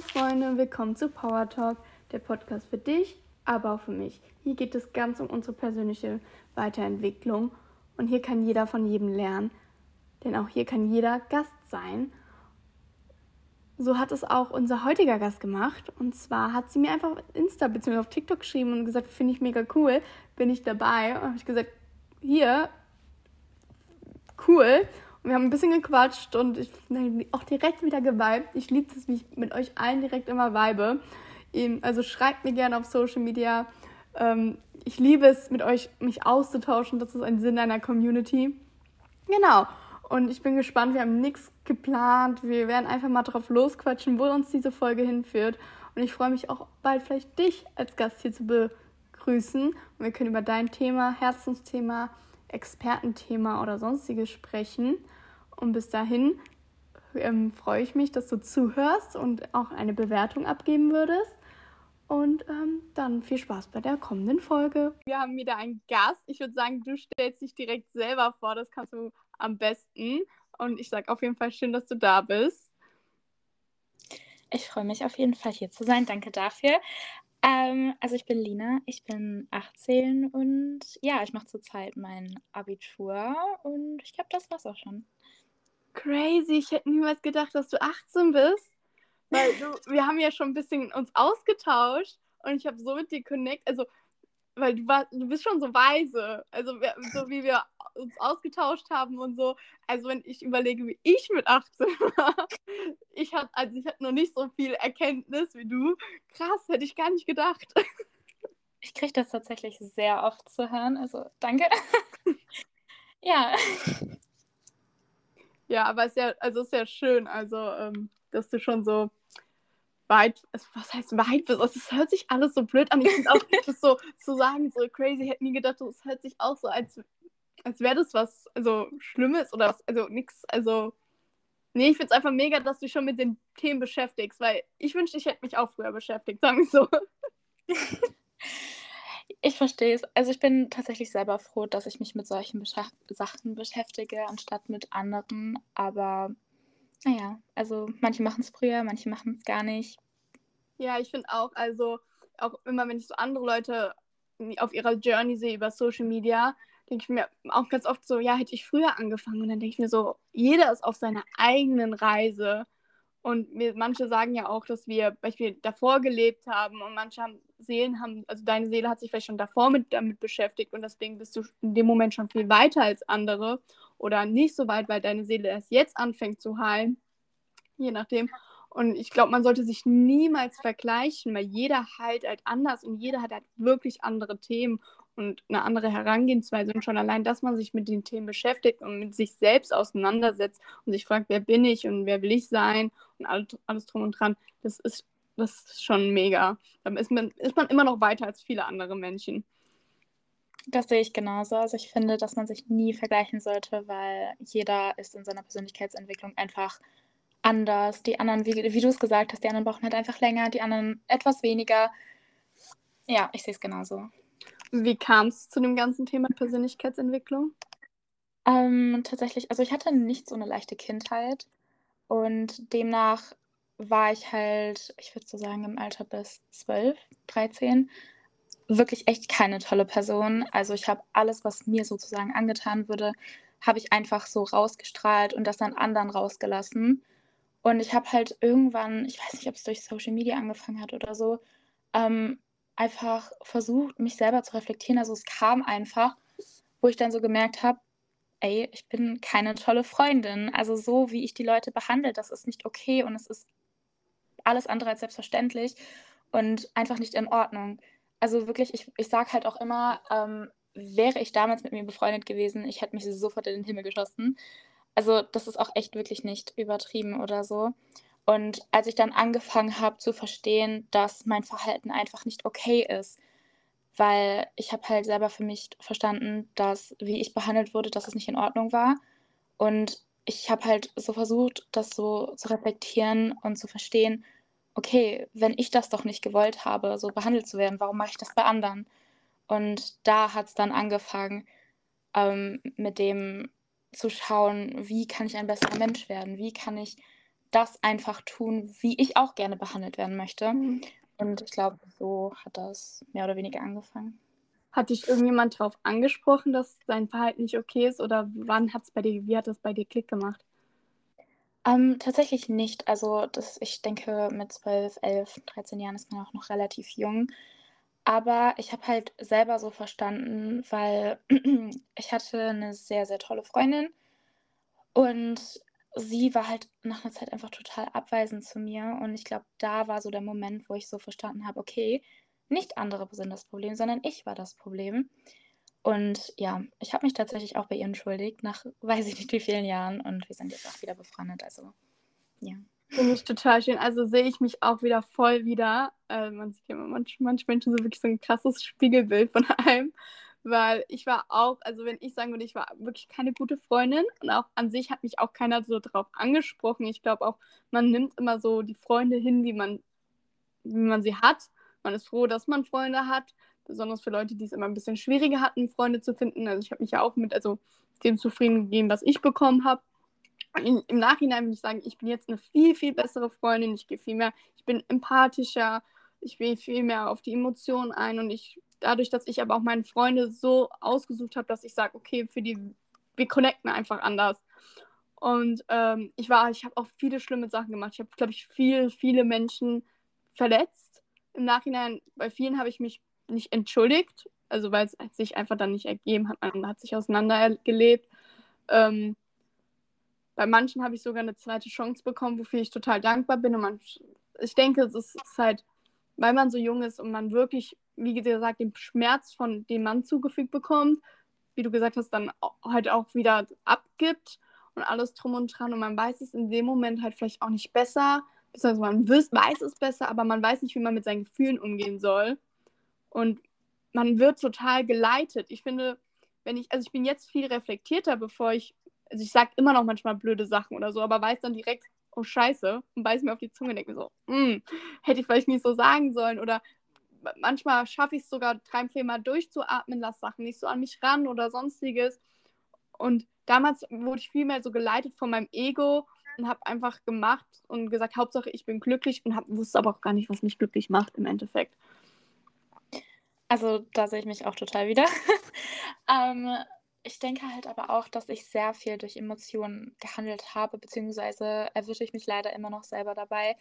Hallo Freunde, willkommen zu Power Talk, der Podcast für dich, aber auch für mich. Hier geht es ganz um unsere persönliche Weiterentwicklung und hier kann jeder von jedem lernen, denn auch hier kann jeder Gast sein. So hat es auch unser heutiger Gast gemacht und zwar hat sie mir einfach auf Insta bzw. auf TikTok geschrieben und gesagt, finde ich mega cool, bin ich dabei und habe ich gesagt, hier, cool. Und wir haben ein bisschen gequatscht und ich auch direkt wieder geweibt. Ich liebe es, wie ich mit euch allen direkt immer weibe. Also schreibt mir gerne auf Social Media. Ähm, ich liebe es, mit euch mich auszutauschen. Das ist ein Sinn einer Community. Genau. Und ich bin gespannt. Wir haben nichts geplant. Wir werden einfach mal drauf losquatschen, wo uns diese Folge hinführt. Und ich freue mich auch bald vielleicht dich als Gast hier zu begrüßen. Und wir können über dein Thema, Herzensthema, Expertenthema oder sonstiges sprechen. Und bis dahin ähm, freue ich mich, dass du zuhörst und auch eine Bewertung abgeben würdest. Und ähm, dann viel Spaß bei der kommenden Folge. Wir haben wieder einen Gast. Ich würde sagen, du stellst dich direkt selber vor. Das kannst du am besten. Und ich sage auf jeden Fall schön, dass du da bist. Ich freue mich auf jeden Fall hier zu sein. Danke dafür. Ähm, also ich bin Lina, ich bin 18 und ja, ich mache zurzeit mein Abitur und ich glaube, das war's auch schon. Crazy, ich hätte niemals gedacht, dass du 18 bist. Weil du, wir haben ja schon ein bisschen uns ausgetauscht und ich habe so mit dir connect, also weil du war, du bist schon so weise, also so wie wir uns ausgetauscht haben und so. Also wenn ich überlege, wie ich mit 18 war, ich hatte also ich hatte noch nicht so viel Erkenntnis wie du. Krass, hätte ich gar nicht gedacht. Ich kriege das tatsächlich sehr oft zu hören, also danke. ja. Ja, aber es ist ja, also ist ja schön, also ähm, dass du schon so weit, was heißt weit bist. Also, es hört sich alles so blöd an. Ich finde auch, das so zu sagen, so crazy, hätte nie gedacht, es hört sich auch so, als, als wäre das was also Schlimmes oder was, also nichts, also. Nee, ich finde es einfach mega, dass du dich schon mit den Themen beschäftigst, weil ich wünschte, ich hätte mich auch früher beschäftigt, sagen wir so. Ich verstehe es. Also ich bin tatsächlich selber froh, dass ich mich mit solchen Bescha Sachen beschäftige, anstatt mit anderen. Aber naja, also manche machen es früher, manche machen es gar nicht. Ja, ich finde auch, also auch immer, wenn ich so andere Leute auf ihrer Journey sehe über Social Media, denke ich mir auch ganz oft so, ja, hätte ich früher angefangen. Und dann denke ich mir so, jeder ist auf seiner eigenen Reise. Und mir, manche sagen ja auch, dass wir Beispiel davor gelebt haben und manche haben, Seelen haben, also deine Seele hat sich vielleicht schon davor mit, damit beschäftigt und deswegen bist du in dem Moment schon viel weiter als andere oder nicht so weit, weil deine Seele erst jetzt anfängt zu heilen, je nachdem. Und ich glaube, man sollte sich niemals vergleichen, weil jeder heilt halt anders und jeder hat halt wirklich andere Themen und eine andere Herangehensweise. Und schon allein, dass man sich mit den Themen beschäftigt und mit sich selbst auseinandersetzt und sich fragt, wer bin ich und wer will ich sein und alles, drum und dran, das ist, das ist schon mega. Dann ist man, ist man immer noch weiter als viele andere Menschen. Das sehe ich genauso. Also ich finde, dass man sich nie vergleichen sollte, weil jeder ist in seiner Persönlichkeitsentwicklung einfach anders. Die anderen, wie, wie du es gesagt hast, die anderen brauchen halt einfach länger, die anderen etwas weniger. Ja, ich sehe es genauso. Wie kam es zu dem ganzen Thema Persönlichkeitsentwicklung? Ähm, tatsächlich, also ich hatte nicht so eine leichte Kindheit und demnach war ich halt, ich würde so sagen, im Alter bis 12, 13 wirklich echt keine tolle Person. Also ich habe alles, was mir sozusagen angetan würde, habe ich einfach so rausgestrahlt und das dann anderen rausgelassen. Und ich habe halt irgendwann, ich weiß nicht, ob es durch Social Media angefangen hat oder so, ähm, einfach versucht, mich selber zu reflektieren. Also es kam einfach, wo ich dann so gemerkt habe, ey, ich bin keine tolle Freundin. Also so, wie ich die Leute behandle, das ist nicht okay und es ist alles andere als selbstverständlich und einfach nicht in Ordnung. Also wirklich, ich, ich sage halt auch immer, ähm, wäre ich damals mit mir befreundet gewesen, ich hätte mich sofort in den Himmel geschossen. Also das ist auch echt wirklich nicht übertrieben oder so. Und als ich dann angefangen habe zu verstehen, dass mein Verhalten einfach nicht okay ist, weil ich habe halt selber für mich verstanden, dass wie ich behandelt wurde, dass es nicht in Ordnung war. Und ich habe halt so versucht, das so zu reflektieren und zu verstehen, okay, wenn ich das doch nicht gewollt habe, so behandelt zu werden, warum mache ich das bei anderen? Und da hat es dann angefangen, ähm, mit dem zu schauen, wie kann ich ein besserer Mensch werden? Wie kann ich das einfach tun, wie ich auch gerne behandelt werden möchte. Mhm. Und ich glaube, so hat das mehr oder weniger angefangen. Hat dich irgendjemand darauf angesprochen, dass dein Verhalten nicht okay ist? Oder wann hat es bei dir, wie hat das bei dir Klick gemacht? Ähm, tatsächlich nicht. Also das, ich denke, mit 12, 11, 13 Jahren ist man auch noch relativ jung. Aber ich habe halt selber so verstanden, weil ich hatte eine sehr, sehr tolle Freundin und sie war halt nach einer Zeit einfach total abweisend zu mir. Und ich glaube, da war so der Moment, wo ich so verstanden habe, okay, nicht andere sind das Problem, sondern ich war das Problem. Und ja, ich habe mich tatsächlich auch bei ihr entschuldigt, nach weiß ich nicht wie vielen Jahren. Und wir sind jetzt auch wieder befreundet. Also, ja. Finde ich total schön. Also sehe ich mich auch wieder voll wieder. Äh, man sieht ja immer manch, manche Menschen so wirklich so ein krasses Spiegelbild von einem. Weil ich war auch, also wenn ich sagen würde, ich war wirklich keine gute Freundin und auch an sich hat mich auch keiner so drauf angesprochen. Ich glaube auch, man nimmt immer so die Freunde hin, wie man, wie man sie hat. Man ist froh, dass man Freunde hat, besonders für Leute, die es immer ein bisschen schwieriger hatten, Freunde zu finden. Also ich habe mich ja auch mit also dem zufrieden gegeben, was ich bekommen habe. Im Nachhinein würde ich sagen, ich bin jetzt eine viel, viel bessere Freundin. Ich gehe viel mehr, ich bin empathischer, ich gehe viel mehr auf die Emotionen ein und ich, dadurch, dass ich aber auch meine Freunde so ausgesucht habe, dass ich sage, okay, für die, wir connecten einfach anders. Und ähm, ich war, ich habe auch viele schlimme Sachen gemacht. Ich habe, glaube ich, viel, viele Menschen verletzt. Im Nachhinein, bei vielen habe ich mich nicht entschuldigt, also weil es sich einfach dann nicht ergeben hat. Man hat sich auseinandergelebt. Ähm, bei manchen habe ich sogar eine zweite Chance bekommen, wofür ich total dankbar bin. Und man, ich denke, es ist halt, weil man so jung ist und man wirklich, wie gesagt, den Schmerz von dem Mann zugefügt bekommt, wie du gesagt hast, dann halt auch wieder abgibt und alles drum und dran. Und man weiß es in dem Moment halt vielleicht auch nicht besser, beziehungsweise man weiß es besser, aber man weiß nicht, wie man mit seinen Gefühlen umgehen soll. Und man wird total geleitet. Ich finde, wenn ich, also ich bin jetzt viel reflektierter, bevor ich, also ich sage immer noch manchmal blöde Sachen oder so, aber weiß dann direkt, oh Scheiße, und beiß mir auf die Zunge und denke mir so, mm, hätte ich vielleicht nicht so sagen sollen. Oder manchmal schaffe ich es sogar, vier Mal durchzuatmen, lass Sachen nicht so an mich ran oder sonstiges. Und damals wurde ich viel mehr so geleitet von meinem Ego und habe einfach gemacht und gesagt, Hauptsache ich bin glücklich und hab, wusste aber auch gar nicht, was mich glücklich macht im Endeffekt. Also da sehe ich mich auch total wieder. ähm, ich denke halt aber auch, dass ich sehr viel durch Emotionen gehandelt habe, beziehungsweise erwische ich mich leider immer noch selber dabei,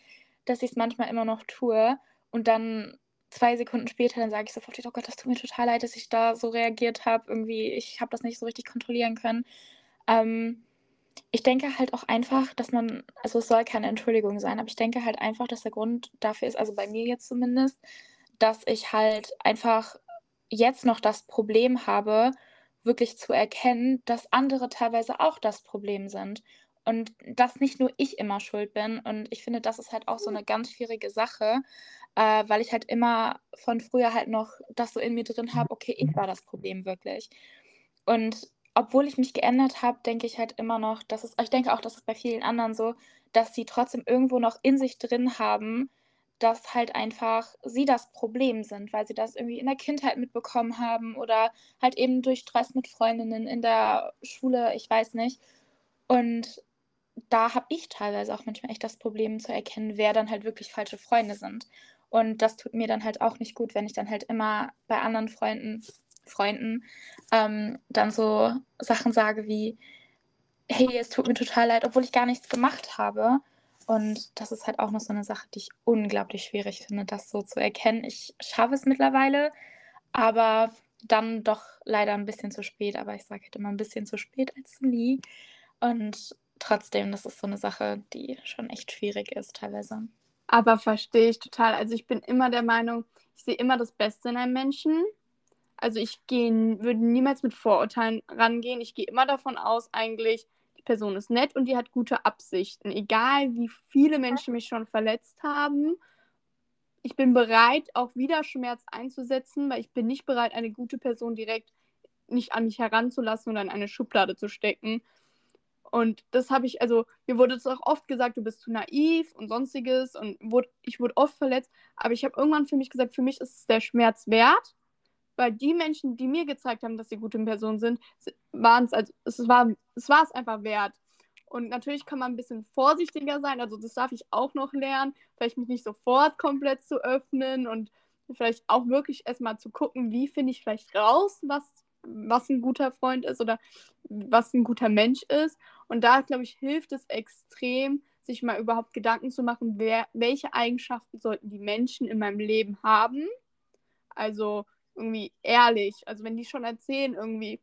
dass ich es manchmal immer noch tue und dann zwei Sekunden später, dann sage ich sofort, oh Gott, das tut mir total leid, dass ich da so reagiert habe. Irgendwie, ich habe das nicht so richtig kontrollieren können. Ähm, ich denke halt auch einfach, dass man, also es soll keine Entschuldigung sein, aber ich denke halt einfach, dass der Grund dafür ist, also bei mir jetzt zumindest, dass ich halt einfach jetzt noch das Problem habe, wirklich zu erkennen, dass andere teilweise auch das Problem sind. Und dass nicht nur ich immer schuld bin. Und ich finde, das ist halt auch so eine ganz schwierige Sache, äh, weil ich halt immer von früher halt noch das so in mir drin habe, okay, ich war das Problem wirklich. Und obwohl ich mich geändert habe, denke ich halt immer noch, dass es, ich denke auch, dass es bei vielen anderen so, dass sie trotzdem irgendwo noch in sich drin haben, dass halt einfach sie das Problem sind, weil sie das irgendwie in der Kindheit mitbekommen haben oder halt eben durch Stress mit Freundinnen in der Schule, ich weiß nicht. Und da habe ich teilweise auch manchmal echt das Problem zu erkennen, wer dann halt wirklich falsche Freunde sind. Und das tut mir dann halt auch nicht gut, wenn ich dann halt immer bei anderen Freunden, Freunden ähm, dann so Sachen sage wie, hey, es tut mir total leid, obwohl ich gar nichts gemacht habe. Und das ist halt auch noch so eine Sache, die ich unglaublich schwierig finde, das so zu erkennen. Ich schaffe es mittlerweile, aber dann doch leider ein bisschen zu spät. Aber ich sage halt immer ein bisschen zu spät als nie. Und trotzdem, das ist so eine Sache, die schon echt schwierig ist teilweise. Aber verstehe ich total. Also ich bin immer der Meinung, ich sehe immer das Beste in einem Menschen. Also ich gehe, würde niemals mit Vorurteilen rangehen. Ich gehe immer davon aus, eigentlich, Person ist nett und die hat gute Absichten. Egal wie viele Menschen mich schon verletzt haben, ich bin bereit, auch wieder Schmerz einzusetzen, weil ich bin nicht bereit, eine gute Person direkt nicht an mich heranzulassen oder in eine Schublade zu stecken. Und das habe ich, also mir wurde es auch oft gesagt, du bist zu naiv und sonstiges und wurde, ich wurde oft verletzt, aber ich habe irgendwann für mich gesagt, für mich ist es der Schmerz wert, weil die Menschen, die mir gezeigt haben, dass sie gute Personen sind, waren es, also es war es war es einfach wert. Und natürlich kann man ein bisschen vorsichtiger sein. Also das darf ich auch noch lernen. Vielleicht mich nicht sofort komplett zu öffnen und vielleicht auch wirklich erstmal zu gucken, wie finde ich vielleicht raus, was, was ein guter Freund ist oder was ein guter Mensch ist. Und da, glaube ich, hilft es extrem, sich mal überhaupt Gedanken zu machen, wer, welche Eigenschaften sollten die Menschen in meinem Leben haben. Also irgendwie ehrlich. Also wenn die schon erzählen, irgendwie,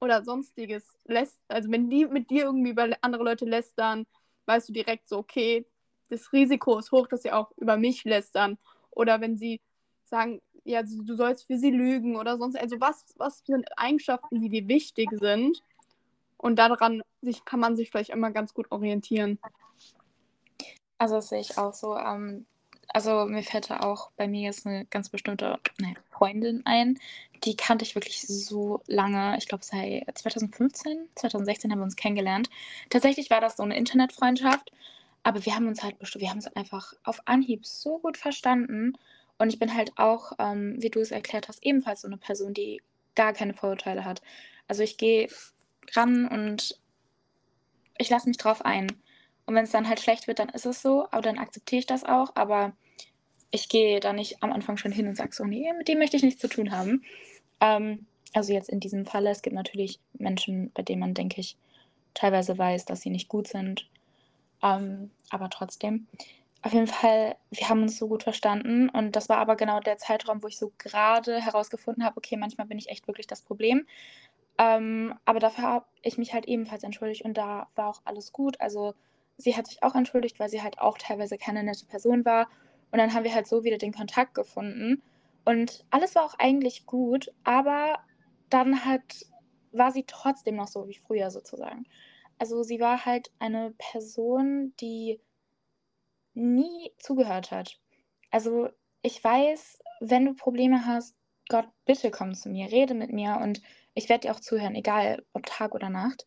oder sonstiges lässt, also wenn die mit dir irgendwie über andere Leute lästern, weißt du direkt so, okay, das Risiko ist hoch, dass sie auch über mich lästern. Oder wenn sie sagen, ja, du sollst für sie lügen oder sonst, also was, was sind Eigenschaften, die dir wichtig sind? Und daran sich, kann man sich vielleicht immer ganz gut orientieren. Also das sehe ich auch so. Ähm, also mir fällt da auch bei mir jetzt eine ganz bestimmte ne, Freundin ein. Die kannte ich wirklich so lange. Ich glaube, seit 2015, 2016 haben wir uns kennengelernt. Tatsächlich war das so eine Internetfreundschaft. Aber wir haben uns halt bestimmt, wir haben uns einfach auf Anhieb so gut verstanden. Und ich bin halt auch, ähm, wie du es erklärt hast, ebenfalls so eine Person, die gar keine Vorurteile hat. Also ich gehe ran und ich lasse mich drauf ein. Und wenn es dann halt schlecht wird, dann ist es so, aber dann akzeptiere ich das auch. Aber ich gehe da nicht am Anfang schon hin und sage so, nee, mit dem möchte ich nichts zu tun haben. Ähm, also jetzt in diesem Falle, es gibt natürlich Menschen, bei denen man, denke ich, teilweise weiß, dass sie nicht gut sind. Ähm, aber trotzdem. Auf jeden Fall, wir haben uns so gut verstanden und das war aber genau der Zeitraum, wo ich so gerade herausgefunden habe, okay, manchmal bin ich echt wirklich das Problem. Ähm, aber dafür habe ich mich halt ebenfalls entschuldigt und da war auch alles gut. Also sie hat sich auch entschuldigt, weil sie halt auch teilweise keine nette Person war. Und dann haben wir halt so wieder den Kontakt gefunden. Und alles war auch eigentlich gut, aber dann hat, war sie trotzdem noch so wie früher sozusagen. Also sie war halt eine Person, die nie zugehört hat. Also ich weiß, wenn du Probleme hast, Gott, bitte komm zu mir, rede mit mir und ich werde dir auch zuhören, egal ob Tag oder Nacht.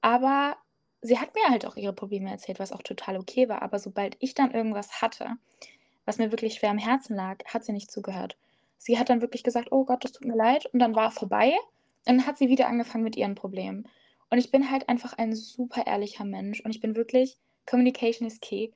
Aber sie hat mir halt auch ihre Probleme erzählt, was auch total okay war. Aber sobald ich dann irgendwas hatte, was mir wirklich schwer am Herzen lag, hat sie nicht zugehört. Sie hat dann wirklich gesagt, oh Gott, das tut mir leid. Und dann war vorbei. Und dann hat sie wieder angefangen mit ihren Problemen. Und ich bin halt einfach ein super ehrlicher Mensch. Und ich bin wirklich, Communication is key.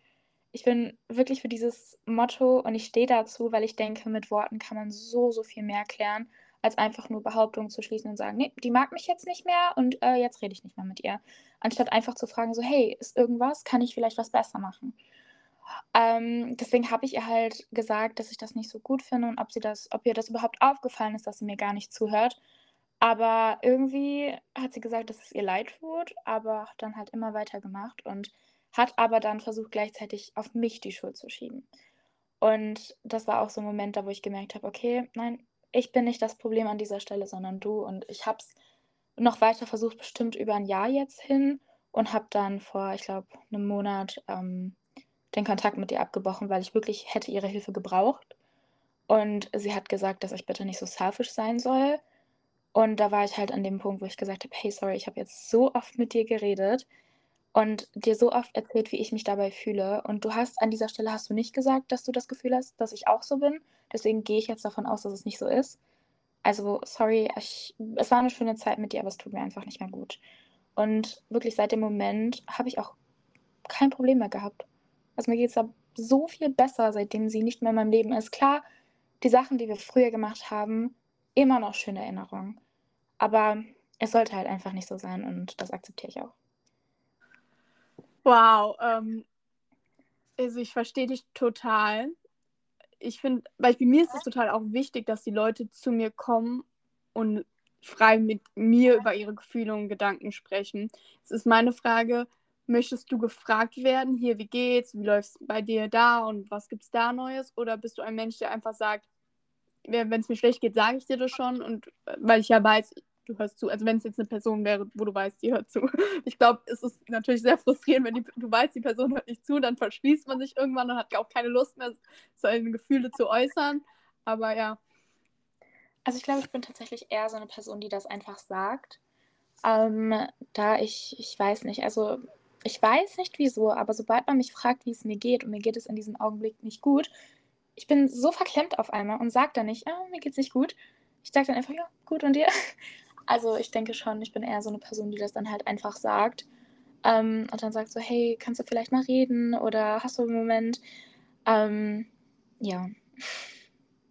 Ich bin wirklich für dieses Motto und ich stehe dazu, weil ich denke, mit Worten kann man so, so viel mehr klären als einfach nur Behauptungen zu schließen und sagen, nee, die mag mich jetzt nicht mehr und äh, jetzt rede ich nicht mehr mit ihr. Anstatt einfach zu fragen, so, hey, ist irgendwas, kann ich vielleicht was besser machen? Ähm, deswegen habe ich ihr halt gesagt, dass ich das nicht so gut finde und ob sie das, ob ihr das überhaupt aufgefallen ist, dass sie mir gar nicht zuhört. Aber irgendwie hat sie gesagt, dass es ihr leid tut, aber dann halt immer weiter gemacht und hat aber dann versucht, gleichzeitig auf mich die Schuld zu schieben. Und das war auch so ein Moment, da wo ich gemerkt habe, okay, nein, ich bin nicht das Problem an dieser Stelle, sondern du. Und ich habe es noch weiter versucht, bestimmt über ein Jahr jetzt hin und habe dann vor, ich glaube, einem Monat ähm, den Kontakt mit ihr abgebrochen, weil ich wirklich hätte ihre Hilfe gebraucht. Und sie hat gesagt, dass ich bitte nicht so selfish sein soll. Und da war ich halt an dem Punkt, wo ich gesagt habe, hey, sorry, ich habe jetzt so oft mit dir geredet und dir so oft erzählt, wie ich mich dabei fühle. Und du hast an dieser Stelle hast du nicht gesagt, dass du das Gefühl hast, dass ich auch so bin. Deswegen gehe ich jetzt davon aus, dass es nicht so ist. Also, sorry, ich, es war eine schöne Zeit mit dir, aber es tut mir einfach nicht mehr gut. Und wirklich seit dem Moment habe ich auch kein Problem mehr gehabt. Also mir geht es da so viel besser, seitdem sie nicht mehr in meinem Leben ist. Klar, die Sachen, die wir früher gemacht haben, immer noch schöne Erinnerungen. Aber es sollte halt einfach nicht so sein und das akzeptiere ich auch. Wow, ähm, also ich verstehe dich total ich finde, bei mir ist es total auch wichtig, dass die Leute zu mir kommen und frei mit mir über ihre Gefühle und Gedanken sprechen. Es ist meine Frage, möchtest du gefragt werden, hier, wie geht's, wie läuft's bei dir da und was gibt's da Neues? Oder bist du ein Mensch, der einfach sagt, wenn es mir schlecht geht, sage ich dir das schon und äh, weil ich ja weiß, du hörst zu. Also wenn es jetzt eine Person wäre, wo du weißt, die hört zu. Ich glaube, es ist natürlich sehr frustrierend, wenn die, du weißt, die Person hört nicht zu, dann verschließt man sich irgendwann und hat auch keine Lust mehr, seine Gefühle zu äußern. Aber ja. Also ich glaube, ich bin tatsächlich eher so eine Person, die das einfach sagt. Ähm, da ich, ich weiß nicht, also ich weiß nicht wieso, aber sobald man mich fragt, wie es mir geht und mir geht es in diesem Augenblick nicht gut, ich bin so verklemmt auf einmal und sage dann nicht, ah, mir geht's nicht gut. Ich sage dann einfach, ja, gut und dir. Also ich denke schon, ich bin eher so eine Person, die das dann halt einfach sagt. ähm, und dann sagt so, hey, kannst du vielleicht mal reden oder hast du einen Moment? Ähm, ja.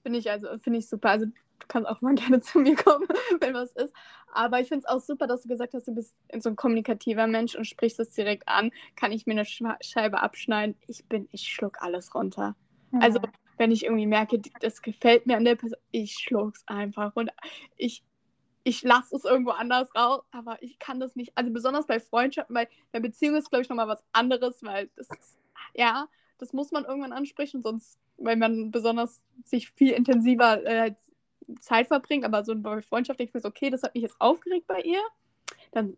Finde ich also, finde ich super. Also du kannst auch mal gerne zu mir kommen, wenn was ist. Aber ich finde es auch super, dass du gesagt hast, du bist so ein kommunikativer Mensch und sprichst es direkt an. Kann ich mir eine Scheibe abschneiden? Ich bin, ich schluck alles runter. Ja. Also wenn ich irgendwie merke, das gefällt mir an der Person, ich schluck's einfach und ich ich lasse es irgendwo anders raus, aber ich kann das nicht. Also besonders bei Freundschaften, weil bei Beziehung ist, glaube ich, nochmal was anderes, weil das ist, ja, das muss man irgendwann ansprechen, sonst, weil man besonders sich viel intensiver äh, Zeit verbringt, aber so bei Freundschaft denke ich mir so, okay, das hat mich jetzt aufgeregt bei ihr. Dann,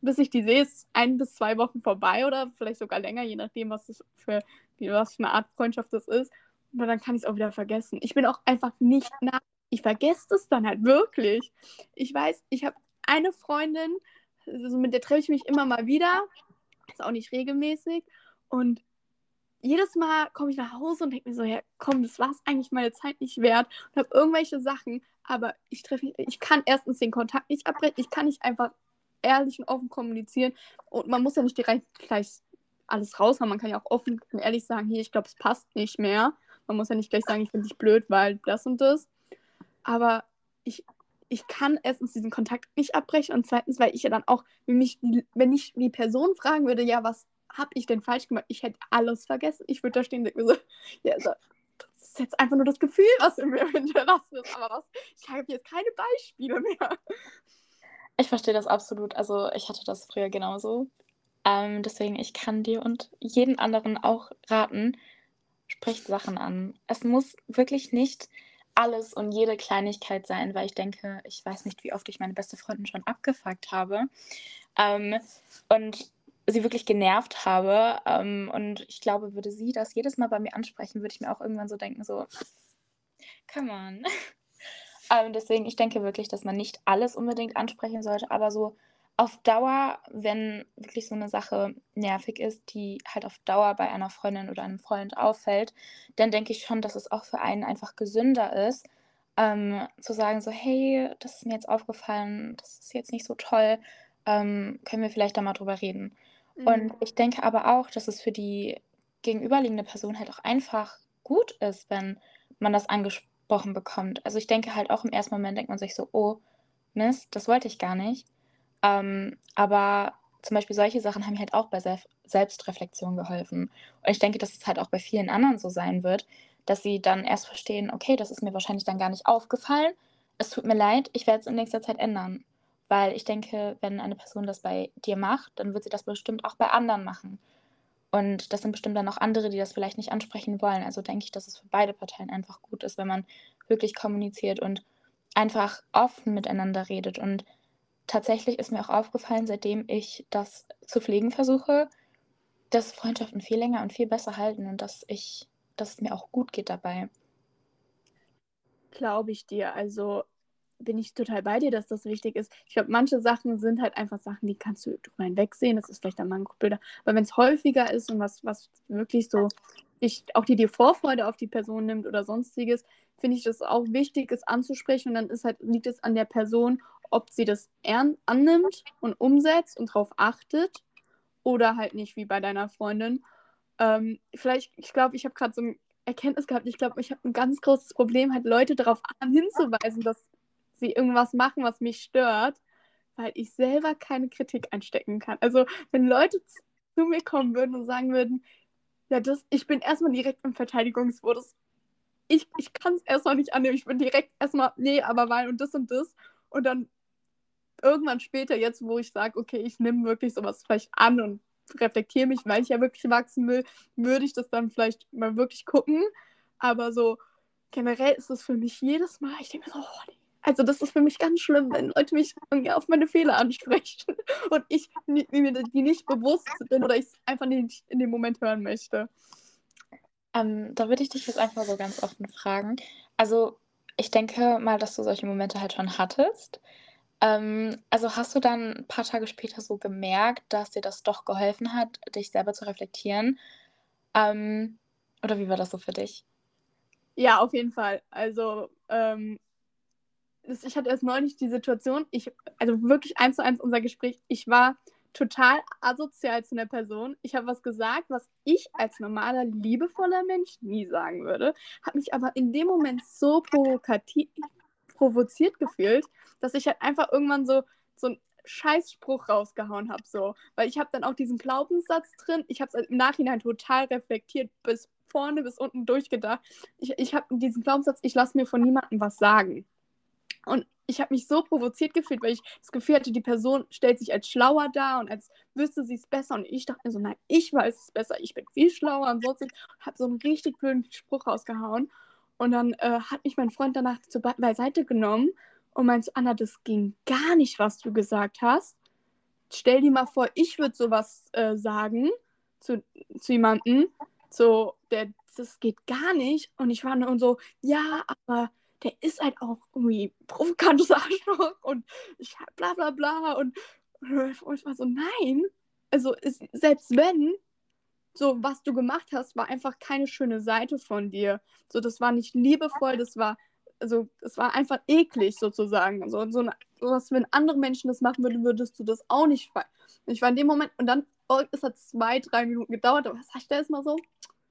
bis ich die sehe, ist ein bis zwei Wochen vorbei oder vielleicht sogar länger, je nachdem, was das für, was für eine Art Freundschaft das ist. Und dann kann ich es auch wieder vergessen. Ich bin auch einfach nicht nah. Ich vergesse es dann halt wirklich. Ich weiß, ich habe eine Freundin, also mit der treffe ich mich immer mal wieder. Ist auch nicht regelmäßig. Und jedes Mal komme ich nach Hause und denke mir so, ja, komm, das war es eigentlich meine Zeit nicht wert und habe irgendwelche Sachen, aber ich treffe, ich kann erstens den Kontakt nicht abbrechen, ich kann nicht einfach ehrlich und offen kommunizieren und man muss ja nicht direkt gleich alles raushauen, man kann ja auch offen und ehrlich sagen, hier, ich glaube, es passt nicht mehr. Man muss ja nicht gleich sagen, ich finde dich blöd, weil das und das. Aber ich, ich kann erstens diesen Kontakt nicht abbrechen und zweitens, weil ich ja dann auch, wenn, mich, wenn ich die Person fragen würde, ja, was habe ich denn falsch gemacht? Ich hätte alles vergessen. Ich würde da stehen und denke so, ja, also, das ist jetzt einfach nur das Gefühl, was in mir hinterlassen ist. Aber was, ich habe jetzt keine Beispiele mehr. Ich verstehe das absolut. Also ich hatte das früher genauso. Ähm, deswegen, ich kann dir und jeden anderen auch raten, spricht Sachen an. Es muss wirklich nicht alles und jede Kleinigkeit sein, weil ich denke, ich weiß nicht, wie oft ich meine beste Freundin schon abgefuckt habe. Ähm, und sie wirklich genervt habe. Ähm, und ich glaube, würde sie das jedes Mal bei mir ansprechen, würde ich mir auch irgendwann so denken, so, come on. ähm, deswegen, ich denke wirklich, dass man nicht alles unbedingt ansprechen sollte, aber so auf Dauer, wenn wirklich so eine Sache nervig ist, die halt auf Dauer bei einer Freundin oder einem Freund auffällt, dann denke ich schon, dass es auch für einen einfach gesünder ist, ähm, zu sagen so, hey, das ist mir jetzt aufgefallen, das ist jetzt nicht so toll, ähm, können wir vielleicht da mal drüber reden. Mhm. Und ich denke aber auch, dass es für die gegenüberliegende Person halt auch einfach gut ist, wenn man das angesprochen bekommt. Also ich denke halt auch im ersten Moment denkt man sich so, oh, Mist, das wollte ich gar nicht. Ähm, aber zum Beispiel solche Sachen haben mir halt auch bei Sel Selbstreflexion geholfen. Und ich denke, dass es halt auch bei vielen anderen so sein wird, dass sie dann erst verstehen, okay, das ist mir wahrscheinlich dann gar nicht aufgefallen. Es tut mir leid, ich werde es in nächster Zeit ändern. Weil ich denke, wenn eine Person das bei dir macht, dann wird sie das bestimmt auch bei anderen machen. Und das sind bestimmt dann auch andere, die das vielleicht nicht ansprechen wollen. Also denke ich, dass es für beide Parteien einfach gut ist, wenn man wirklich kommuniziert und einfach offen miteinander redet. Und tatsächlich ist mir auch aufgefallen, seitdem ich das zu pflegen versuche, dass Freundschaften viel länger und viel besser halten und dass ich, dass es mir auch gut geht dabei. Glaube ich dir. Also bin ich total bei dir, dass das wichtig ist. Ich glaube, manche Sachen sind halt einfach Sachen, die kannst du drüber hinwegsehen. Das ist vielleicht ein Mankobilder. Aber wenn es häufiger ist und was, was wirklich so ich, auch die dir Vorfreude auf die Person nimmt oder sonstiges, finde ich das auch wichtig, es anzusprechen. Und dann ist halt, liegt es an der Person, ob sie das annimmt und umsetzt und darauf achtet oder halt nicht, wie bei deiner Freundin. Ähm, vielleicht, ich glaube, ich habe gerade so ein Erkenntnis gehabt. Ich glaube, ich habe ein ganz großes Problem, halt Leute darauf hinzuweisen, dass sie irgendwas machen, was mich stört, weil ich selber keine Kritik einstecken kann. Also, wenn Leute zu mir kommen würden und sagen würden, ja, das, ich bin erstmal direkt im Verteidigungsmodus. Ich, ich kann es erstmal nicht annehmen. Ich bin direkt erstmal, nee, aber weil und das und das. Und dann irgendwann später, jetzt, wo ich sage, okay, ich nehme wirklich sowas vielleicht an und reflektiere mich, weil ich ja wirklich wachsen will, würde ich das dann vielleicht mal wirklich gucken. Aber so generell ist es für mich jedes Mal, ich denke mir so, oh, nee, also das ist für mich ganz schlimm, wenn Leute mich auf meine Fehler ansprechen und ich mir die nicht bewusst bin oder ich es einfach nicht in dem Moment hören möchte. Ähm, da würde ich dich jetzt einfach so ganz offen fragen. Also ich denke mal, dass du solche Momente halt schon hattest. Ähm, also hast du dann ein paar Tage später so gemerkt, dass dir das doch geholfen hat, dich selber zu reflektieren? Ähm, oder wie war das so für dich? Ja, auf jeden Fall. Also ähm, ich hatte erst neulich die Situation, ich, also wirklich eins zu eins unser Gespräch, ich war total asozial zu einer Person. Ich habe was gesagt, was ich als normaler, liebevoller Mensch nie sagen würde, habe mich aber in dem Moment so provokativ, provoziert gefühlt, dass ich halt einfach irgendwann so, so einen Scheißspruch rausgehauen habe. So. Weil ich habe dann auch diesen Glaubenssatz drin. Ich habe es im Nachhinein total reflektiert, bis vorne bis unten durchgedacht. Ich, ich habe diesen Glaubenssatz, ich lasse mir von niemandem was sagen. Und ich habe mich so provoziert gefühlt, weil ich das Gefühl hatte, die Person stellt sich als schlauer dar und als wüsste sie es besser. Und ich dachte mir so, nein, ich weiß es besser, ich bin viel schlauer und sonst habe so einen richtig blöden Spruch rausgehauen. Und dann äh, hat mich mein Freund danach zur Be beiseite genommen und meinte, Anna, das ging gar nicht, was du gesagt hast. Stell dir mal vor, ich würde sowas äh, sagen zu, zu jemandem, so, der, das geht gar nicht. Und ich war nur so, ja, aber der ist halt auch irgendwie provokantes Arschloch und ich bla bla bla und, und ich war so, nein. Also ist, selbst wenn, so was du gemacht hast, war einfach keine schöne Seite von dir. So, das war nicht liebevoll, das war, also es war einfach eklig sozusagen. Also, so, so was, wenn andere Menschen das machen würden, würdest du das auch nicht. Ich war in dem Moment, und dann, oh, es hat zwei, drei Minuten gedauert, aber was sag ich da erstmal so?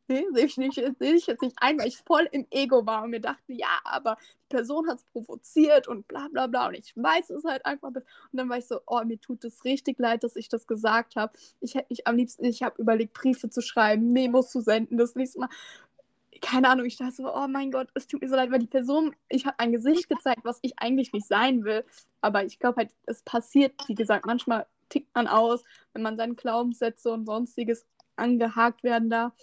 Nee, sehe ich, nicht, seh ich jetzt nicht ein, weil ich voll im Ego war und mir dachte, ja, aber die Person hat es provoziert und bla bla bla und ich weiß es halt einfach. Und dann war ich so, oh, mir tut es richtig leid, dass ich das gesagt habe. Ich mich am liebsten, ich habe überlegt, Briefe zu schreiben, Memos zu senden, das nächste Mal. Keine Ahnung, ich dachte so, oh mein Gott, es tut mir so leid, weil die Person, ich habe ein Gesicht gezeigt, was ich eigentlich nicht sein will. Aber ich glaube halt, es passiert, wie gesagt, manchmal tickt man aus, wenn man seine Glaubenssätze und sonstiges angehakt werden da.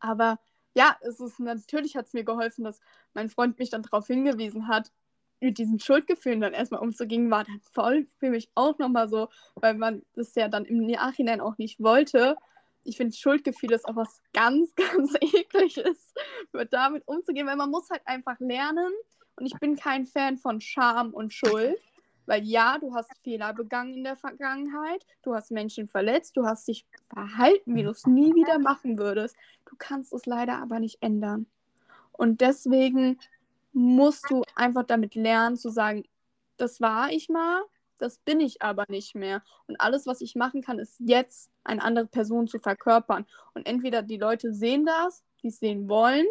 Aber ja, es ist natürlich hat es mir geholfen, dass mein Freund mich dann darauf hingewiesen hat, mit diesen Schuldgefühlen dann erstmal umzugehen, war dann voll für mich auch nochmal so, weil man das ja dann im Nachhinein auch nicht wollte. Ich finde, Schuldgefühl ist auch was ganz, ganz ekliges, damit umzugehen, weil man muss halt einfach lernen. Und ich bin kein Fan von Scham und Schuld. Weil ja, du hast Fehler begangen in der Vergangenheit, du hast Menschen verletzt, du hast dich verhalten, wie du es nie wieder machen würdest. Du kannst es leider aber nicht ändern. Und deswegen musst du einfach damit lernen zu sagen, das war ich mal, das bin ich aber nicht mehr. Und alles, was ich machen kann, ist jetzt eine andere Person zu verkörpern. Und entweder die Leute sehen das, die es sehen wollen,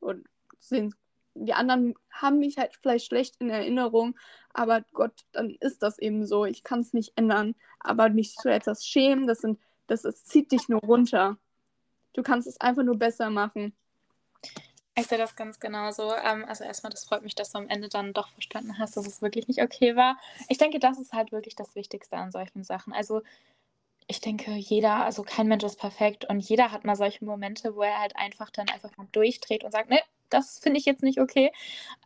und sehen die anderen haben mich halt vielleicht schlecht in Erinnerung, aber Gott, dann ist das eben so. Ich kann es nicht ändern. Aber mich zu etwas schämen, das, sind, das, das zieht dich nur runter. Du kannst es einfach nur besser machen. Ich sehe das ganz genauso. Ähm, also erstmal, das freut mich, dass du am Ende dann doch verstanden hast, dass es wirklich nicht okay war. Ich denke, das ist halt wirklich das Wichtigste an solchen Sachen. Also ich denke, jeder, also kein Mensch ist perfekt und jeder hat mal solche Momente, wo er halt einfach dann einfach mal durchdreht und sagt, ne, das finde ich jetzt nicht okay.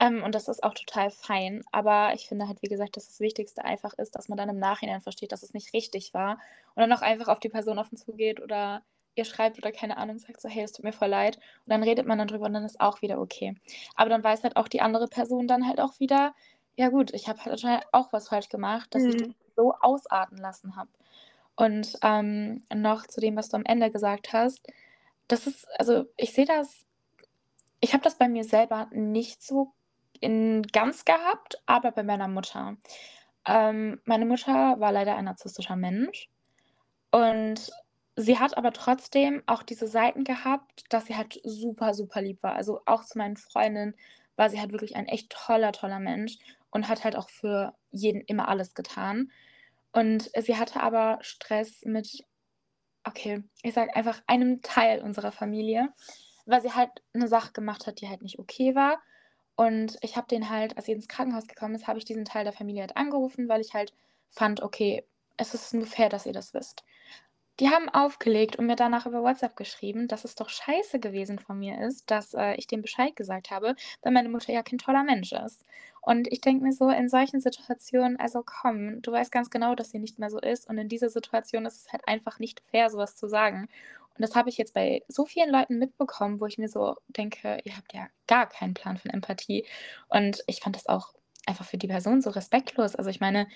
Ähm, und das ist auch total fein. Aber ich finde halt, wie gesagt, dass das Wichtigste einfach ist, dass man dann im Nachhinein versteht, dass es nicht richtig war. Und dann auch einfach auf die Person offen zugeht oder ihr schreibt oder keine Ahnung, sagt so, hey, es tut mir voll leid. Und dann redet man dann drüber und dann ist auch wieder okay. Aber dann weiß halt auch die andere Person dann halt auch wieder, ja gut, ich habe halt auch was falsch gemacht, dass mhm. ich das so ausarten lassen habe. Und ähm, noch zu dem, was du am Ende gesagt hast, das ist, also ich sehe das ich habe das bei mir selber nicht so in ganz gehabt, aber bei meiner Mutter. Ähm, meine Mutter war leider ein narzisstischer Mensch und sie hat aber trotzdem auch diese Seiten gehabt, dass sie halt super, super lieb war. Also auch zu meinen Freundinnen war sie halt wirklich ein echt toller, toller Mensch und hat halt auch für jeden immer alles getan. Und sie hatte aber Stress mit, okay, ich sage einfach einem Teil unserer Familie weil sie halt eine Sache gemacht hat, die halt nicht okay war. Und ich habe den halt, als sie ins Krankenhaus gekommen ist, habe ich diesen Teil der Familie halt angerufen, weil ich halt fand, okay, es ist nur fair, dass ihr das wisst. Die haben aufgelegt und mir danach über WhatsApp geschrieben, dass es doch scheiße gewesen von mir ist, dass äh, ich dem Bescheid gesagt habe, weil meine Mutter ja kein toller Mensch ist. Und ich denke mir so, in solchen Situationen, also komm, du weißt ganz genau, dass sie nicht mehr so ist. Und in dieser Situation ist es halt einfach nicht fair, sowas zu sagen. Und das habe ich jetzt bei so vielen Leuten mitbekommen, wo ich mir so denke, ihr habt ja gar keinen Plan von Empathie. Und ich fand das auch einfach für die Person so respektlos. Also ich meine,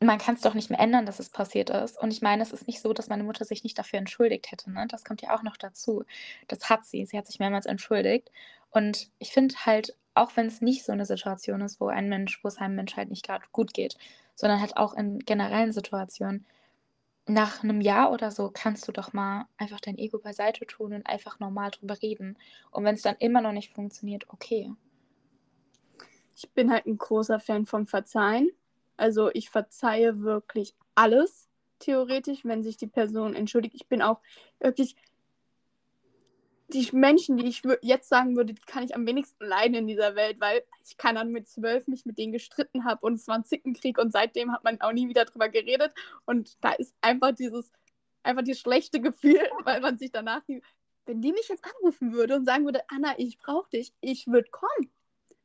man kann es doch nicht mehr ändern, dass es passiert ist. Und ich meine, es ist nicht so, dass meine Mutter sich nicht dafür entschuldigt hätte. Ne? Das kommt ja auch noch dazu. Das hat sie. Sie hat sich mehrmals entschuldigt. Und ich finde halt, auch wenn es nicht so eine Situation ist, wo ein Mensch, wo es einem Mensch halt nicht gerade gut geht, sondern halt auch in generellen Situationen, nach einem Jahr oder so kannst du doch mal einfach dein Ego beiseite tun und einfach normal drüber reden. Und wenn es dann immer noch nicht funktioniert, okay. Ich bin halt ein großer Fan von Verzeihen. Also ich verzeihe wirklich alles, theoretisch, wenn sich die Person entschuldigt. Ich bin auch wirklich die Menschen, die ich jetzt sagen würde, die kann ich am wenigsten leiden in dieser Welt, weil ich keine Ahnung, mit zwölf mich mit denen gestritten habe und es war ein Zickenkrieg und seitdem hat man auch nie wieder drüber geredet und da ist einfach dieses, einfach dieses schlechte Gefühl, weil man sich danach, wenn die mich jetzt anrufen würde und sagen würde, Anna, ich brauche dich, ich würde kommen,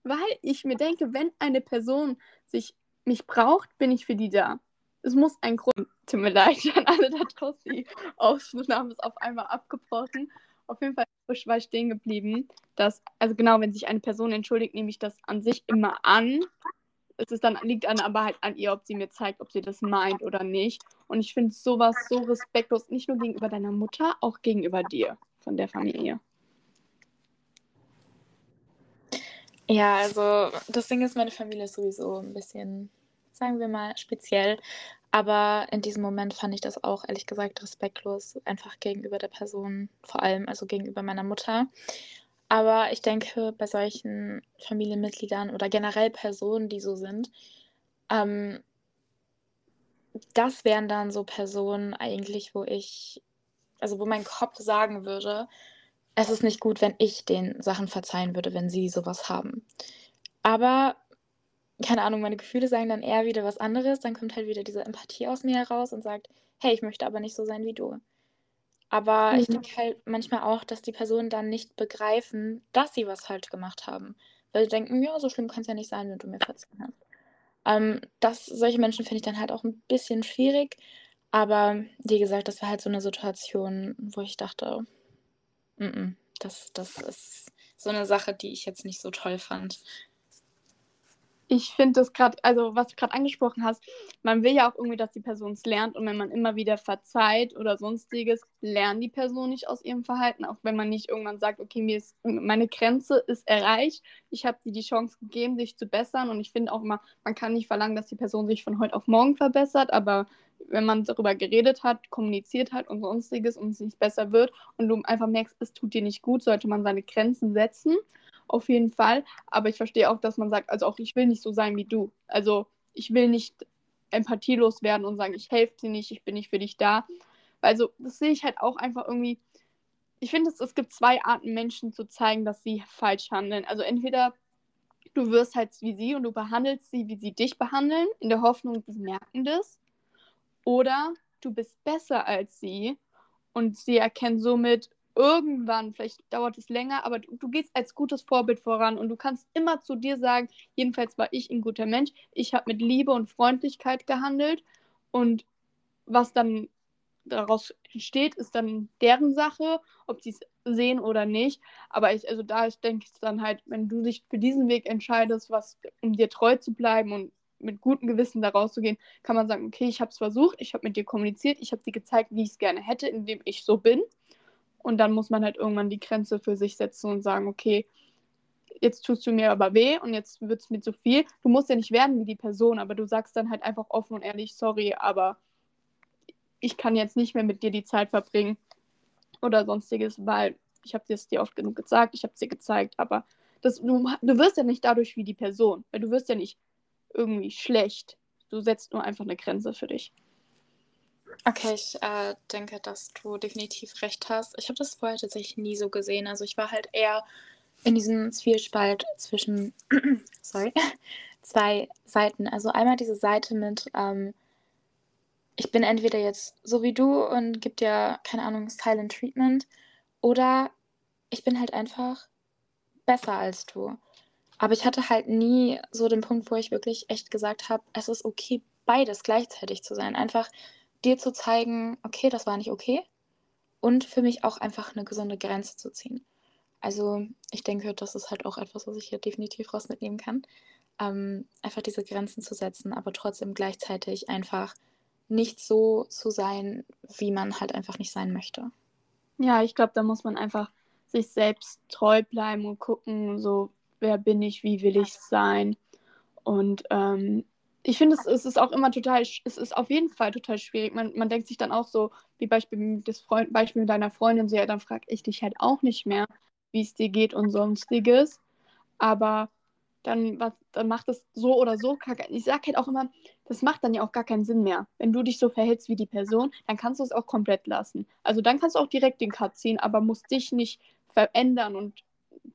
weil ich mir denke, wenn eine Person sich mich braucht, bin ich für die da. Es muss ein Grund, tut mir leid an alle da draußen, die Aufnahme ist auf einmal abgebrochen. Auf jeden Fall war ich stehen geblieben, dass, also genau, wenn sich eine Person entschuldigt, nehme ich das an sich immer an. Es ist dann, liegt dann aber halt an ihr, ob sie mir zeigt, ob sie das meint oder nicht. Und ich finde sowas so respektlos, nicht nur gegenüber deiner Mutter, auch gegenüber dir, von der Familie. Ja, also das Ding ist, meine Familie ist sowieso ein bisschen, sagen wir mal, speziell. Aber in diesem Moment fand ich das auch ehrlich gesagt respektlos, einfach gegenüber der Person, vor allem also gegenüber meiner Mutter. Aber ich denke, bei solchen Familienmitgliedern oder generell Personen, die so sind, ähm, das wären dann so Personen eigentlich, wo ich, also wo mein Kopf sagen würde, es ist nicht gut, wenn ich den Sachen verzeihen würde, wenn sie sowas haben. Aber keine Ahnung, meine Gefühle sagen dann eher wieder was anderes. Dann kommt halt wieder diese Empathie aus mir heraus und sagt, hey, ich möchte aber nicht so sein wie du. Aber mhm. ich denke halt manchmal auch, dass die Personen dann nicht begreifen, dass sie was falsch gemacht haben. Weil sie denken, ja, so schlimm kann es ja nicht sein, wenn du mir verziehen hast. Ähm, das, solche Menschen finde ich dann halt auch ein bisschen schwierig. Aber wie gesagt, das war halt so eine Situation, wo ich dachte, n -n, das, das ist so eine Sache, die ich jetzt nicht so toll fand ich finde das gerade, also was du gerade angesprochen hast, man will ja auch irgendwie, dass die Person es lernt und wenn man immer wieder verzeiht oder sonstiges, lernt die Person nicht aus ihrem Verhalten, auch wenn man nicht irgendwann sagt, okay, mir ist meine Grenze ist erreicht, ich habe dir die Chance gegeben, sich zu bessern und ich finde auch immer, man kann nicht verlangen, dass die Person sich von heute auf morgen verbessert, aber wenn man darüber geredet hat, kommuniziert hat und sonstiges und es nicht besser wird und du einfach merkst, es tut dir nicht gut, sollte man seine Grenzen setzen auf jeden Fall. Aber ich verstehe auch, dass man sagt, also auch ich will nicht so sein wie du. Also ich will nicht empathielos werden und sagen, ich helfe dir nicht, ich bin nicht für dich da. Also das sehe ich halt auch einfach irgendwie. Ich finde, es, es gibt zwei Arten, Menschen zu zeigen, dass sie falsch handeln. Also entweder du wirst halt wie sie und du behandelst sie, wie sie dich behandeln, in der Hoffnung, sie merken das. Oder du bist besser als sie und sie erkennen somit, irgendwann, vielleicht dauert es länger, aber du, du, gehst als gutes Vorbild voran und du kannst immer zu dir sagen, jedenfalls war ich ein guter Mensch, ich habe mit Liebe und Freundlichkeit gehandelt und was dann daraus entsteht, ist dann deren Sache, ob sie es sehen oder nicht. Aber ich, also da denke ich dann halt, wenn du dich für diesen Weg entscheidest, was, um dir treu zu bleiben und mit gutem Gewissen da rauszugehen, kann man sagen, okay, ich habe es versucht, ich habe mit dir kommuniziert, ich habe dir gezeigt, wie ich es gerne hätte, indem ich so bin. Und dann muss man halt irgendwann die Grenze für sich setzen und sagen, okay, jetzt tust du mir aber weh und jetzt wird es mir zu viel. Du musst ja nicht werden wie die Person, aber du sagst dann halt einfach offen und ehrlich, sorry, aber ich kann jetzt nicht mehr mit dir die Zeit verbringen oder sonstiges, weil ich habe es dir oft genug gesagt, ich habe es dir gezeigt, aber das, du, du wirst ja nicht dadurch wie die Person, weil du wirst ja nicht irgendwie schlecht. Du setzt nur einfach eine Grenze für dich. Okay, ich äh, denke, dass du definitiv recht hast. Ich habe das vorher tatsächlich nie so gesehen. Also ich war halt eher in diesem Zwiespalt zwischen sorry, zwei Seiten. Also einmal diese Seite mit, ähm, ich bin entweder jetzt so wie du und gebe dir, keine Ahnung, Silent Treatment oder ich bin halt einfach besser als du. Aber ich hatte halt nie so den Punkt, wo ich wirklich echt gesagt habe, es ist okay, beides gleichzeitig zu sein. Einfach dir zu zeigen, okay, das war nicht okay. Und für mich auch einfach eine gesunde Grenze zu ziehen. Also ich denke, das ist halt auch etwas, was ich hier definitiv raus mitnehmen kann. Ähm, einfach diese Grenzen zu setzen, aber trotzdem gleichzeitig einfach nicht so zu sein, wie man halt einfach nicht sein möchte. Ja, ich glaube, da muss man einfach sich selbst treu bleiben und gucken, so wer bin ich, wie will ich sein. Und ähm, ich finde, es, es ist auch immer total, es ist auf jeden Fall total schwierig. Man, man denkt sich dann auch so, wie Beispiel des Freund, Beispiel mit deiner Freundin, so, ja, dann frage ich dich halt auch nicht mehr, wie es dir geht und sonstiges. Aber dann, was, dann macht es so oder so kacke. Ich sage halt auch immer, das macht dann ja auch gar keinen Sinn mehr. Wenn du dich so verhältst wie die Person, dann kannst du es auch komplett lassen. Also dann kannst du auch direkt den Cut ziehen, aber musst dich nicht verändern und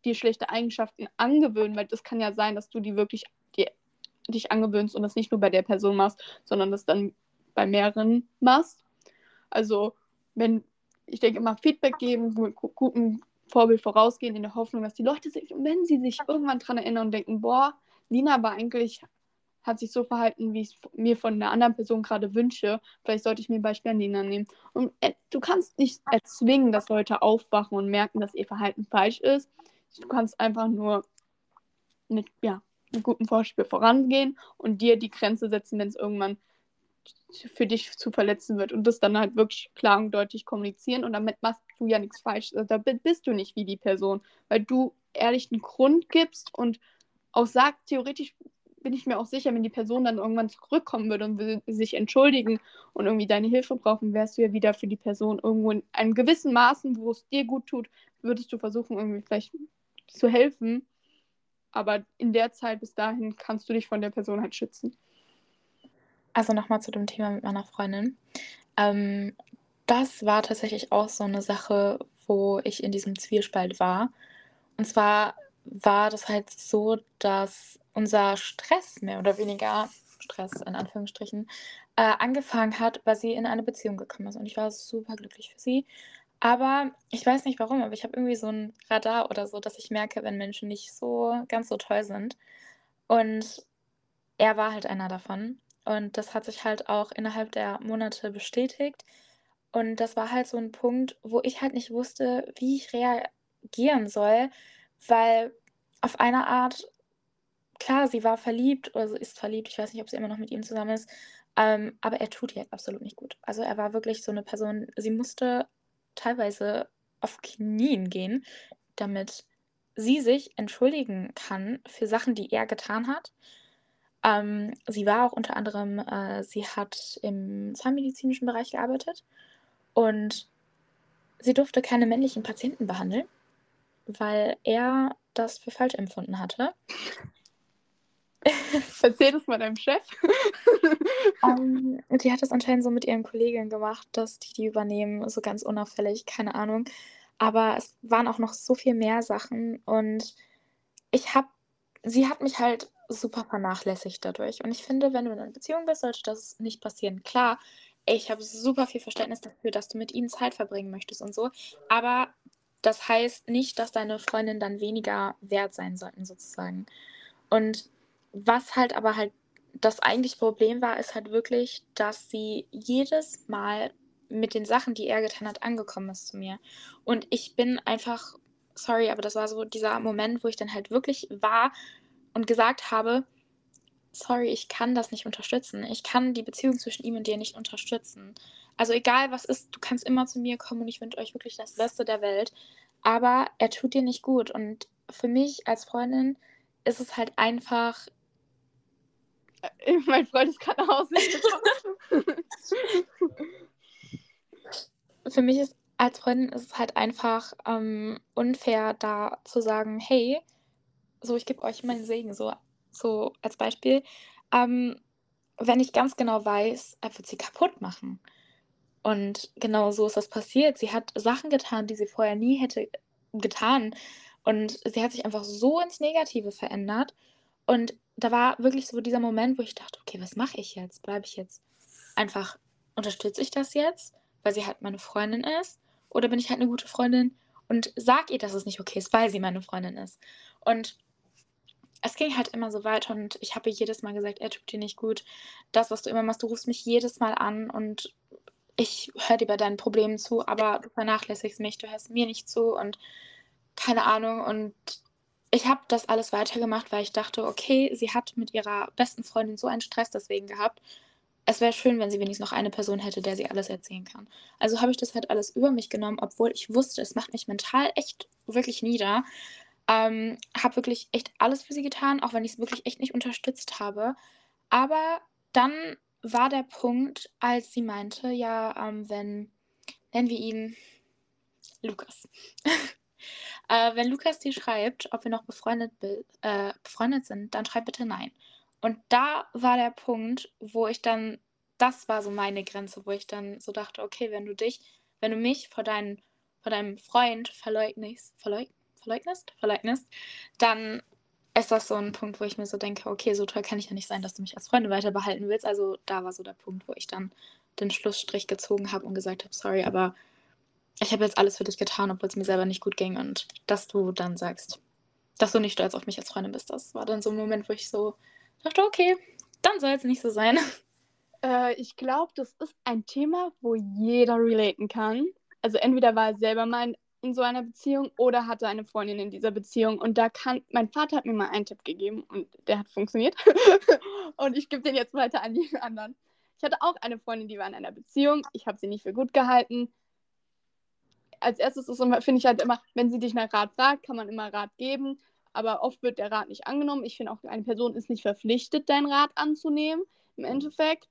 dir schlechte Eigenschaften angewöhnen, weil das kann ja sein, dass du die wirklich dich angewöhnst und das nicht nur bei der Person machst, sondern das dann bei mehreren machst. Also wenn ich denke immer Feedback geben, mit gutem Vorbild vorausgehen, in der Hoffnung, dass die Leute sich, wenn sie sich irgendwann daran erinnern und denken, boah, Lina war eigentlich, hat sich so verhalten, wie ich es mir von einer anderen Person gerade wünsche, vielleicht sollte ich mir ein Beispiel an Lina nehmen. Und äh, du kannst nicht erzwingen, dass Leute aufwachen und merken, dass ihr Verhalten falsch ist. Du kannst einfach nur mit, ja, einem guten Vorspiel vorangehen und dir die Grenze setzen, wenn es irgendwann für dich zu verletzen wird und das dann halt wirklich klar und deutlich kommunizieren und damit machst du ja nichts falsch. Also da bist du nicht wie die Person, weil du ehrlich einen Grund gibst und auch sagst, theoretisch bin ich mir auch sicher, wenn die Person dann irgendwann zurückkommen würde und sich entschuldigen und irgendwie deine Hilfe brauchen, wärst du ja wieder für die Person irgendwo in einem gewissen Maßen, wo es dir gut tut, würdest du versuchen, irgendwie vielleicht zu helfen. Aber in der Zeit bis dahin kannst du dich von der Person halt schützen. Also nochmal zu dem Thema mit meiner Freundin. Ähm, das war tatsächlich auch so eine Sache, wo ich in diesem Zwiespalt war. Und zwar war das halt so, dass unser Stress mehr oder weniger, Stress in Anführungsstrichen, äh, angefangen hat, weil sie in eine Beziehung gekommen ist. Und ich war super glücklich für sie. Aber ich weiß nicht warum, aber ich habe irgendwie so ein Radar oder so, dass ich merke, wenn Menschen nicht so ganz so toll sind. Und er war halt einer davon. Und das hat sich halt auch innerhalb der Monate bestätigt. Und das war halt so ein Punkt, wo ich halt nicht wusste, wie ich reagieren soll, weil auf eine Art, klar, sie war verliebt oder sie ist verliebt, ich weiß nicht, ob sie immer noch mit ihm zusammen ist, ähm, aber er tut ihr absolut nicht gut. Also er war wirklich so eine Person, sie musste teilweise auf Knien gehen, damit sie sich entschuldigen kann für Sachen, die er getan hat. Ähm, sie war auch unter anderem, äh, sie hat im zahnmedizinischen Bereich gearbeitet und sie durfte keine männlichen Patienten behandeln, weil er das für falsch empfunden hatte. Erzähl das mal deinem Chef. um, ähm, die hat das anscheinend so mit ihren Kolleginnen gemacht, dass die die übernehmen, so ganz unauffällig, keine Ahnung. Aber es waren auch noch so viel mehr Sachen und ich habe, sie hat mich halt super vernachlässigt dadurch. Und ich finde, wenn du in einer Beziehung bist, sollte das nicht passieren. Klar, ich habe super viel Verständnis dafür, dass du mit ihm Zeit verbringen möchtest und so. Aber das heißt nicht, dass deine Freundin dann weniger wert sein sollten, sozusagen. Und was halt aber halt das eigentliche Problem war, ist halt wirklich, dass sie jedes Mal mit den Sachen, die er getan hat, angekommen ist zu mir. Und ich bin einfach, sorry, aber das war so dieser Moment, wo ich dann halt wirklich war und gesagt habe, sorry, ich kann das nicht unterstützen. Ich kann die Beziehung zwischen ihm und dir nicht unterstützen. Also egal was ist, du kannst immer zu mir kommen und ich wünsche euch wirklich das Beste der Welt. Aber er tut dir nicht gut. Und für mich als Freundin ist es halt einfach. Äh, mein Freund ist gerade nach Hause Für mich ist als Freundin ist es halt einfach ähm, unfair, da zu sagen, hey, so ich gebe euch meinen Segen, so so als Beispiel, ähm, wenn ich ganz genau weiß, er wird sie kaputt machen. Und genau so ist das passiert. Sie hat Sachen getan, die sie vorher nie hätte getan. Und sie hat sich einfach so ins Negative verändert. Und da war wirklich so dieser Moment, wo ich dachte, okay, was mache ich jetzt? Bleibe ich jetzt einfach, unterstütze ich das jetzt, weil sie halt meine Freundin ist? Oder bin ich halt eine gute Freundin und sag ihr, dass es nicht okay ist, weil sie meine Freundin ist? Und es ging halt immer so weiter und ich habe jedes Mal gesagt, er tut dir nicht gut. Das, was du immer machst, du rufst mich jedes Mal an und ich höre dir bei deinen Problemen zu, aber du vernachlässigst mich, du hörst mir nicht zu und keine Ahnung. Und ich habe das alles weitergemacht, weil ich dachte, okay, sie hat mit ihrer besten Freundin so einen Stress deswegen gehabt. Es wäre schön, wenn sie wenigstens noch eine Person hätte, der sie alles erzählen kann. Also habe ich das halt alles über mich genommen, obwohl ich wusste, es macht mich mental echt wirklich nieder. Ähm, habe wirklich echt alles für sie getan, auch wenn ich es wirklich echt nicht unterstützt habe. Aber dann war der Punkt, als sie meinte, ja, ähm, wenn, nennen wir ihn Lukas. äh, wenn Lukas dir schreibt, ob wir noch befreundet, äh, befreundet sind, dann schreib bitte nein. Und da war der Punkt, wo ich dann, das war so meine Grenze, wo ich dann so dachte, okay, wenn du dich, wenn du mich vor, dein, vor deinem Freund verleugnest, verleug, verleugnest, verleugnest, dann ist das so ein Punkt, wo ich mir so denke, okay, so toll kann ich ja nicht sein, dass du mich als Freundin weiter behalten willst. Also da war so der Punkt, wo ich dann den Schlussstrich gezogen habe und gesagt habe, sorry, aber ich habe jetzt alles für dich getan, obwohl es mir selber nicht gut ging. Und dass du dann sagst, dass du nicht stolz auf mich als Freundin bist, das war dann so ein Moment, wo ich so dachte, okay, dann soll es nicht so sein. Äh, ich glaube, das ist ein Thema, wo jeder relaten kann. Also entweder war er selber mal in so einer Beziehung oder hatte eine Freundin in dieser Beziehung. Und da kann, mein Vater hat mir mal einen Tipp gegeben und der hat funktioniert. und ich gebe den jetzt weiter an jeden anderen. Ich hatte auch eine Freundin, die war in einer Beziehung. Ich habe sie nicht für gut gehalten als erstes ist finde ich halt immer, wenn sie dich nach Rat fragt, kann man immer Rat geben. Aber oft wird der Rat nicht angenommen. Ich finde auch, eine Person ist nicht verpflichtet, deinen Rat anzunehmen. Im Endeffekt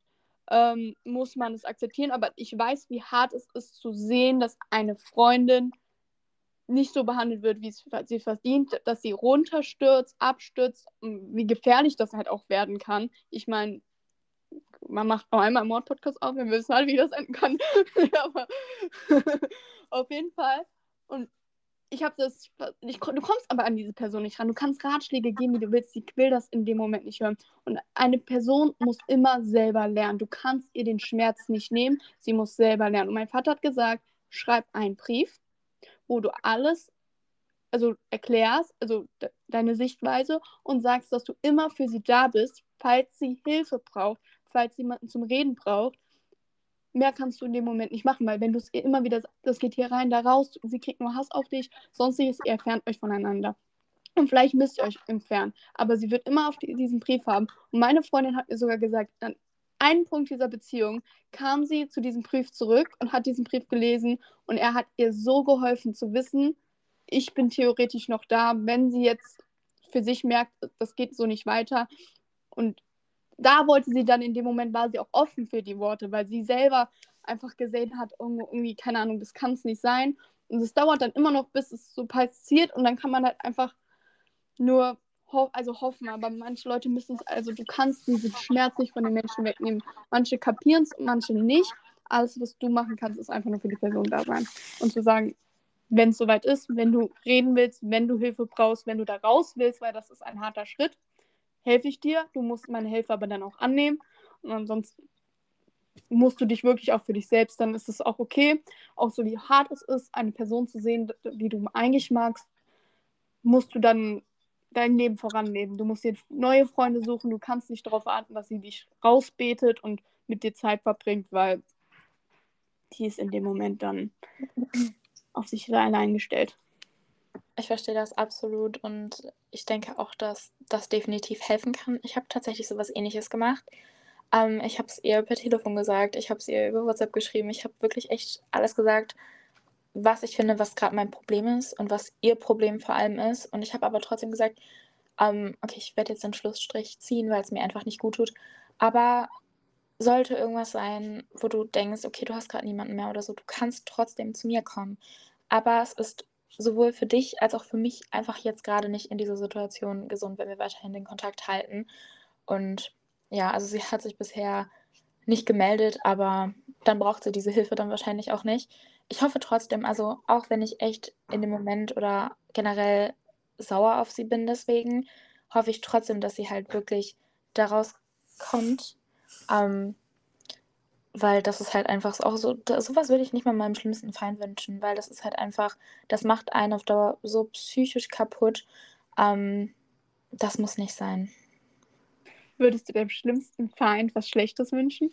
ähm, muss man es akzeptieren. Aber ich weiß, wie hart es ist zu sehen, dass eine Freundin nicht so behandelt wird, wie sie verdient, dass sie runterstürzt, abstürzt, wie gefährlich das halt auch werden kann. Ich meine, man macht noch einmal einen Mordpodcast auf, wir wissen halt, wie das enden kann. aber auf jeden Fall. Und ich habe das, ich, du kommst aber an diese Person nicht ran. Du kannst Ratschläge geben, wie du willst. Sie will das in dem Moment nicht hören. Und eine Person muss immer selber lernen. Du kannst ihr den Schmerz nicht nehmen. Sie muss selber lernen. Und mein Vater hat gesagt, schreib einen Brief, wo du alles, also erklärst, also de deine Sichtweise und sagst, dass du immer für sie da bist, falls sie Hilfe braucht, falls jemanden zum Reden braucht. Mehr kannst du in dem Moment nicht machen, weil wenn du es immer wieder, das geht hier rein, da raus, sie kriegt nur Hass auf dich, sonstiges, ihr entfernt euch voneinander. Und vielleicht müsst ihr euch entfernen. Aber sie wird immer auf die, diesen Brief haben. Und meine Freundin hat mir sogar gesagt, an einem Punkt dieser Beziehung kam sie zu diesem Brief zurück und hat diesen Brief gelesen. Und er hat ihr so geholfen zu wissen, ich bin theoretisch noch da, wenn sie jetzt für sich merkt, das geht so nicht weiter. Und da wollte sie dann in dem Moment, war sie auch offen für die Worte, weil sie selber einfach gesehen hat, irgendwie, keine Ahnung, das kann es nicht sein. Und es dauert dann immer noch, bis es so passiert und dann kann man halt einfach nur ho also hoffen, aber manche Leute müssen es, also du kannst diesen Schmerz nicht von den Menschen wegnehmen. Manche kapieren es und manche nicht. Alles, was du machen kannst, ist einfach nur für die Person da sein. Und zu sagen, wenn es soweit ist, wenn du reden willst, wenn du Hilfe brauchst, wenn du da raus willst, weil das ist ein harter Schritt, helfe ich dir. Du musst meine Hilfe aber dann auch annehmen. Und ansonsten musst du dich wirklich auch für dich selbst, dann ist es auch okay. Auch so wie hart es ist, eine Person zu sehen, die du eigentlich magst, musst du dann dein Leben voranleben. Du musst dir neue Freunde suchen. Du kannst nicht darauf warten, dass sie dich rausbetet und mit dir Zeit verbringt, weil die ist in dem Moment dann auf sich allein gestellt. Ich verstehe das absolut und ich denke auch, dass das definitiv helfen kann. Ich habe tatsächlich sowas ähnliches gemacht. Ähm, ich habe es ihr per Telefon gesagt, ich habe es ihr über WhatsApp geschrieben, ich habe wirklich echt alles gesagt, was ich finde, was gerade mein Problem ist und was ihr Problem vor allem ist. Und ich habe aber trotzdem gesagt, ähm, okay, ich werde jetzt den Schlussstrich ziehen, weil es mir einfach nicht gut tut. Aber sollte irgendwas sein, wo du denkst, okay, du hast gerade niemanden mehr oder so, du kannst trotzdem zu mir kommen. Aber es ist sowohl für dich als auch für mich einfach jetzt gerade nicht in dieser Situation gesund, wenn wir weiterhin den Kontakt halten. Und ja, also sie hat sich bisher nicht gemeldet, aber dann braucht sie diese Hilfe dann wahrscheinlich auch nicht. Ich hoffe trotzdem, also auch wenn ich echt in dem Moment oder generell sauer auf sie bin deswegen, hoffe ich trotzdem, dass sie halt wirklich daraus kommt. Ähm, weil das ist halt einfach auch so, sowas würde ich nicht mal meinem schlimmsten Feind wünschen, weil das ist halt einfach, das macht einen auf Dauer so psychisch kaputt. Ähm, das muss nicht sein. Würdest du deinem schlimmsten Feind was Schlechtes wünschen?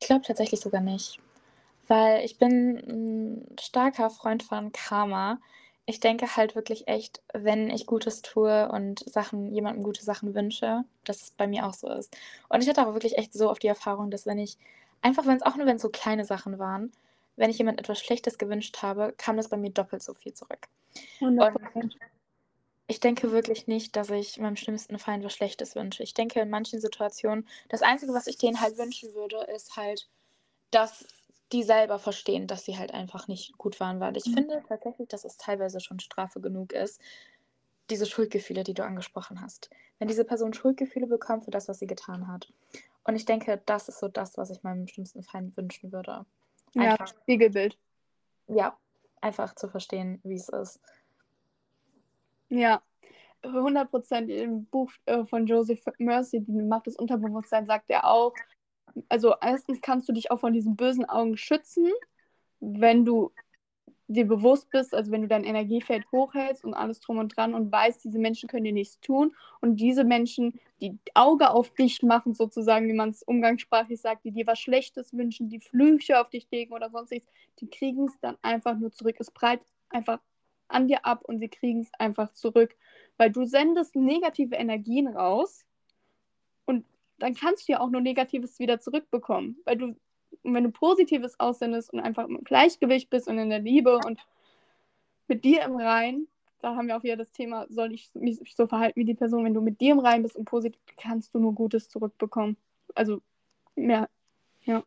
Ich glaube tatsächlich sogar nicht. Weil ich bin ein starker Freund von Karma ich denke halt wirklich echt, wenn ich Gutes tue und Sachen, jemandem gute Sachen wünsche, dass es bei mir auch so ist. Und ich hatte auch wirklich echt so auf die Erfahrung, dass wenn ich, einfach wenn es auch nur wenn es so kleine Sachen waren, wenn ich jemand etwas Schlechtes gewünscht habe, kam das bei mir doppelt so viel zurück. 100%. Und ich denke wirklich nicht, dass ich meinem schlimmsten Feind was Schlechtes wünsche. Ich denke in manchen Situationen, das Einzige, was ich denen halt wünschen würde, ist halt, dass die selber verstehen, dass sie halt einfach nicht gut waren, weil ich mhm. finde tatsächlich, dass es teilweise schon Strafe genug ist, diese Schuldgefühle, die du angesprochen hast. Wenn diese Person Schuldgefühle bekommt für das, was sie getan hat. Und ich denke, das ist so das, was ich meinem schlimmsten Feind wünschen würde. Einfach, ja, Spiegelbild. Ja, einfach zu verstehen, wie es ist. Ja, 100 Prozent im Buch äh, von Joseph Mercy, die Macht des Unterbewusstseins, sagt er auch, also erstens kannst du dich auch von diesen bösen Augen schützen, wenn du dir bewusst bist, also wenn du dein Energiefeld hochhältst und alles drum und dran und weißt, diese Menschen können dir nichts tun und diese Menschen, die Auge auf dich machen, sozusagen, wie man es umgangssprachlich sagt, die dir was Schlechtes wünschen, die Flüche auf dich legen oder sonstiges, die kriegen es dann einfach nur zurück. Es breit einfach an dir ab und sie kriegen es einfach zurück, weil du sendest negative Energien raus dann kannst du ja auch nur Negatives wieder zurückbekommen, weil du wenn du Positives aussendest und einfach im Gleichgewicht bist und in der Liebe und mit dir im Rein, da haben wir auch wieder das Thema, soll ich mich so verhalten wie die Person, wenn du mit dir im Rein bist und positiv, kannst du nur Gutes zurückbekommen. Also mehr, ja.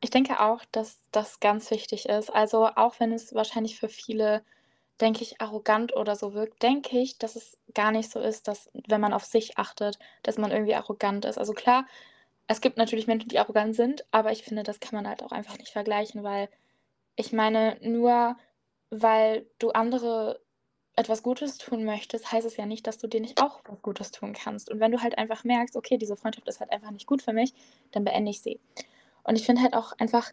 Ich denke auch, dass das ganz wichtig ist. Also auch wenn es wahrscheinlich für viele, denke ich, arrogant oder so wirkt, denke ich, dass es gar nicht so ist, dass wenn man auf sich achtet, dass man irgendwie arrogant ist. Also klar, es gibt natürlich Menschen, die arrogant sind, aber ich finde, das kann man halt auch einfach nicht vergleichen, weil ich meine, nur weil du andere etwas Gutes tun möchtest, heißt es ja nicht, dass du dir nicht auch was Gutes tun kannst. Und wenn du halt einfach merkst, okay, diese Freundschaft ist halt einfach nicht gut für mich, dann beende ich sie. Und ich finde halt auch einfach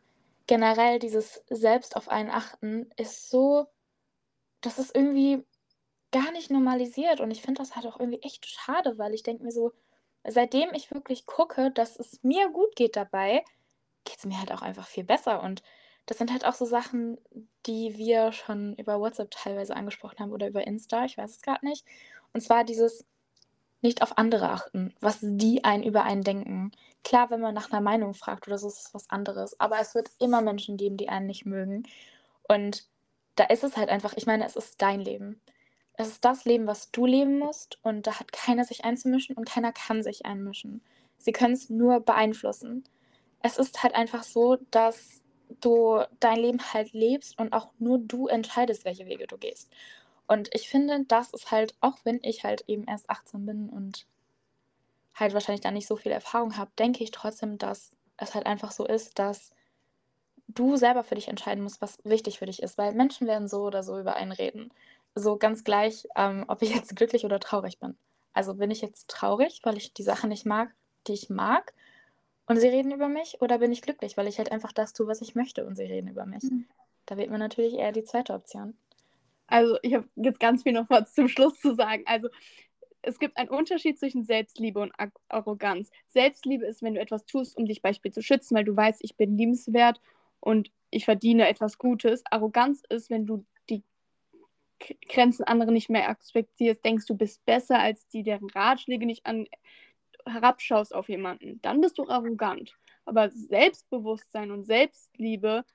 generell dieses Selbst auf einen achten ist so, das ist irgendwie gar nicht normalisiert. Und ich finde das halt auch irgendwie echt schade, weil ich denke mir so, seitdem ich wirklich gucke, dass es mir gut geht dabei, geht es mir halt auch einfach viel besser. Und das sind halt auch so Sachen, die wir schon über WhatsApp teilweise angesprochen haben oder über Insta, ich weiß es gerade nicht. Und zwar dieses nicht auf andere achten, was die einen über einen denken. Klar, wenn man nach einer Meinung fragt oder so, ist es was anderes. Aber es wird immer Menschen geben, die einen nicht mögen. Und da ist es halt einfach, ich meine, es ist dein Leben. Es ist das Leben, was du leben musst und da hat keiner sich einzumischen und keiner kann sich einmischen. Sie können es nur beeinflussen. Es ist halt einfach so, dass du dein Leben halt lebst und auch nur du entscheidest, welche Wege du gehst. Und ich finde, das ist halt, auch wenn ich halt eben erst 18 bin und halt wahrscheinlich da nicht so viel Erfahrung habe, denke ich trotzdem, dass es halt einfach so ist, dass du selber für dich entscheiden musst, was wichtig für dich ist, weil Menschen werden so oder so über einen reden so ganz gleich, ähm, ob ich jetzt glücklich oder traurig bin. Also bin ich jetzt traurig, weil ich die Sachen nicht mag, die ich mag und sie reden über mich oder bin ich glücklich, weil ich halt einfach das tue, was ich möchte und sie reden über mich. Mhm. Da wählt man natürlich eher die zweite Option. Also ich habe jetzt ganz viel noch was zum Schluss zu sagen. Also es gibt einen Unterschied zwischen Selbstliebe und Arroganz. Selbstliebe ist, wenn du etwas tust, um dich beispielsweise zu schützen, weil du weißt, ich bin liebenswert und ich verdiene etwas Gutes. Arroganz ist, wenn du Grenzen anderer nicht mehr akzeptierst, denkst du bist besser als die, deren Ratschläge nicht an, herabschaust auf jemanden, dann bist du arrogant. Aber Selbstbewusstsein und Selbstliebe,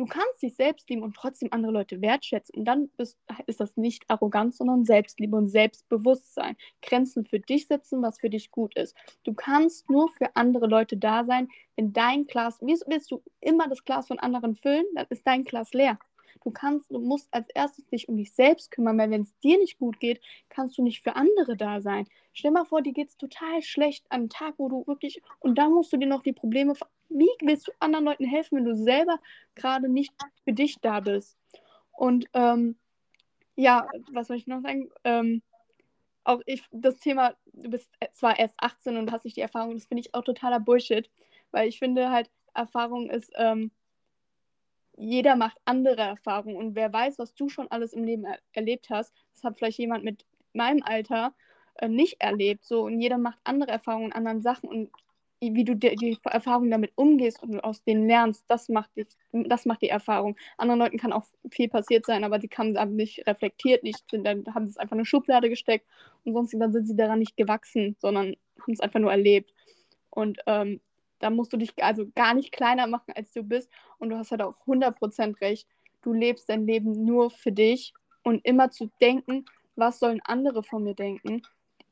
du kannst dich selbst lieben und trotzdem andere Leute wertschätzen. Und dann bist, ist das nicht Arroganz, sondern Selbstliebe und Selbstbewusstsein. Grenzen für dich setzen, was für dich gut ist. Du kannst nur für andere Leute da sein, wenn dein Glas, wie willst du immer das Glas von anderen füllen, dann ist dein Glas leer. Du kannst, du musst als erstes dich um dich selbst kümmern, weil wenn es dir nicht gut geht, kannst du nicht für andere da sein. Stell mal vor, dir geht es total schlecht an einem Tag, wo du wirklich, und da musst du dir noch die Probleme, wie willst du anderen Leuten helfen, wenn du selber gerade nicht für dich da bist? Und ähm, ja, was soll ich noch sagen? Ähm, auch ich, das Thema, du bist zwar erst 18 und hast nicht die Erfahrung, das finde ich auch totaler Bullshit, weil ich finde halt, Erfahrung ist, ähm, jeder macht andere Erfahrungen und wer weiß, was du schon alles im Leben er erlebt hast, das hat vielleicht jemand mit meinem Alter äh, nicht erlebt. So und jeder macht andere Erfahrungen, anderen Sachen und wie du die, die Erfahrung damit umgehst und aus denen lernst, das macht, die, das macht die Erfahrung. Anderen Leuten kann auch viel passiert sein, aber die haben nicht reflektiert, nicht, dann haben sie es einfach in eine Schublade gesteckt und sonst dann sind sie daran nicht gewachsen, sondern haben es einfach nur erlebt. Und ähm, da musst du dich also gar nicht kleiner machen, als du bist. Und du hast halt auch 100% recht. Du lebst dein Leben nur für dich und immer zu denken, was sollen andere von mir denken?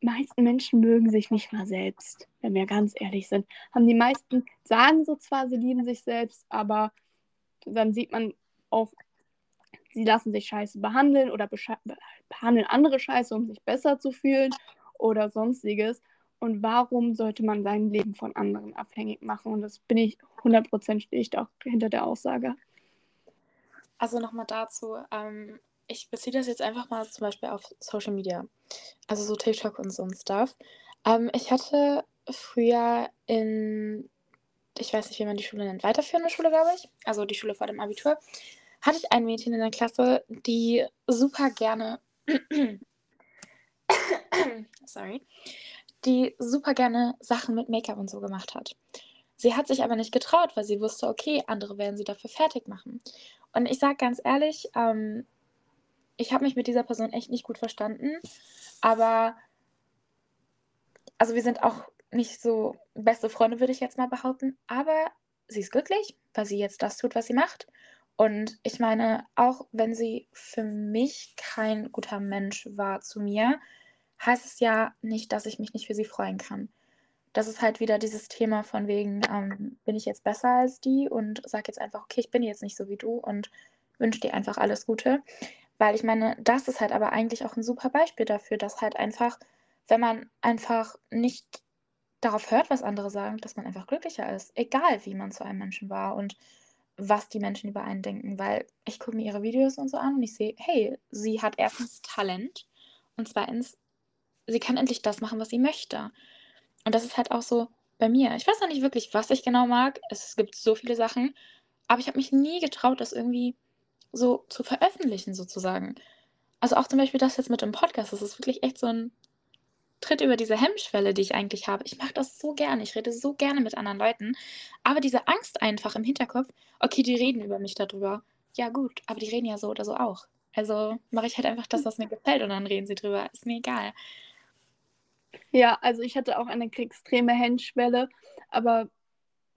Die meisten Menschen mögen sich nicht mal selbst, wenn wir ganz ehrlich sind. Haben die meisten, sagen so zwar, sie lieben sich selbst, aber dann sieht man auch, sie lassen sich scheiße behandeln oder behandeln andere scheiße, um sich besser zu fühlen oder sonstiges. Und warum sollte man sein Leben von anderen abhängig machen? Und das bin ich 100% stehe ich auch hinter der Aussage. Also nochmal dazu, ähm, ich beziehe das jetzt einfach mal zum Beispiel auf Social Media, also so TikTok und so ein Stuff. Ähm, ich hatte früher in, ich weiß nicht, wie man die Schule nennt, weiterführende Schule, glaube ich, also die Schule vor dem Abitur, hatte ich ein Mädchen in der Klasse, die super gerne, sorry, die super gerne Sachen mit Make-up und so gemacht hat. Sie hat sich aber nicht getraut, weil sie wusste, okay, andere werden sie dafür fertig machen. Und ich sage ganz ehrlich, ähm, ich habe mich mit dieser Person echt nicht gut verstanden. Aber, also wir sind auch nicht so beste Freunde, würde ich jetzt mal behaupten. Aber sie ist glücklich, weil sie jetzt das tut, was sie macht. Und ich meine, auch wenn sie für mich kein guter Mensch war zu mir, heißt es ja nicht, dass ich mich nicht für sie freuen kann. Das ist halt wieder dieses Thema von wegen, ähm, bin ich jetzt besser als die und sage jetzt einfach, okay, ich bin jetzt nicht so wie du und wünsche dir einfach alles Gute. Weil ich meine, das ist halt aber eigentlich auch ein super Beispiel dafür, dass halt einfach, wenn man einfach nicht darauf hört, was andere sagen, dass man einfach glücklicher ist. Egal, wie man zu einem Menschen war und was die Menschen über einen denken. Weil ich gucke mir ihre Videos und so an und ich sehe, hey, sie hat erstens Talent und zweitens, sie kann endlich das machen, was sie möchte. Und das ist halt auch so bei mir. Ich weiß noch nicht wirklich, was ich genau mag. Es gibt so viele Sachen, aber ich habe mich nie getraut, das irgendwie so zu veröffentlichen, sozusagen. Also auch zum Beispiel das jetzt mit dem Podcast, das ist wirklich echt so ein Tritt über diese Hemmschwelle, die ich eigentlich habe. Ich mache das so gerne, ich rede so gerne mit anderen Leuten, aber diese Angst einfach im Hinterkopf, okay, die reden über mich darüber. Ja gut, aber die reden ja so oder so auch. Also mache ich halt einfach das, was mir gefällt und dann reden sie drüber. Ist mir egal. Ja, also ich hatte auch eine extreme Hemmschwelle, aber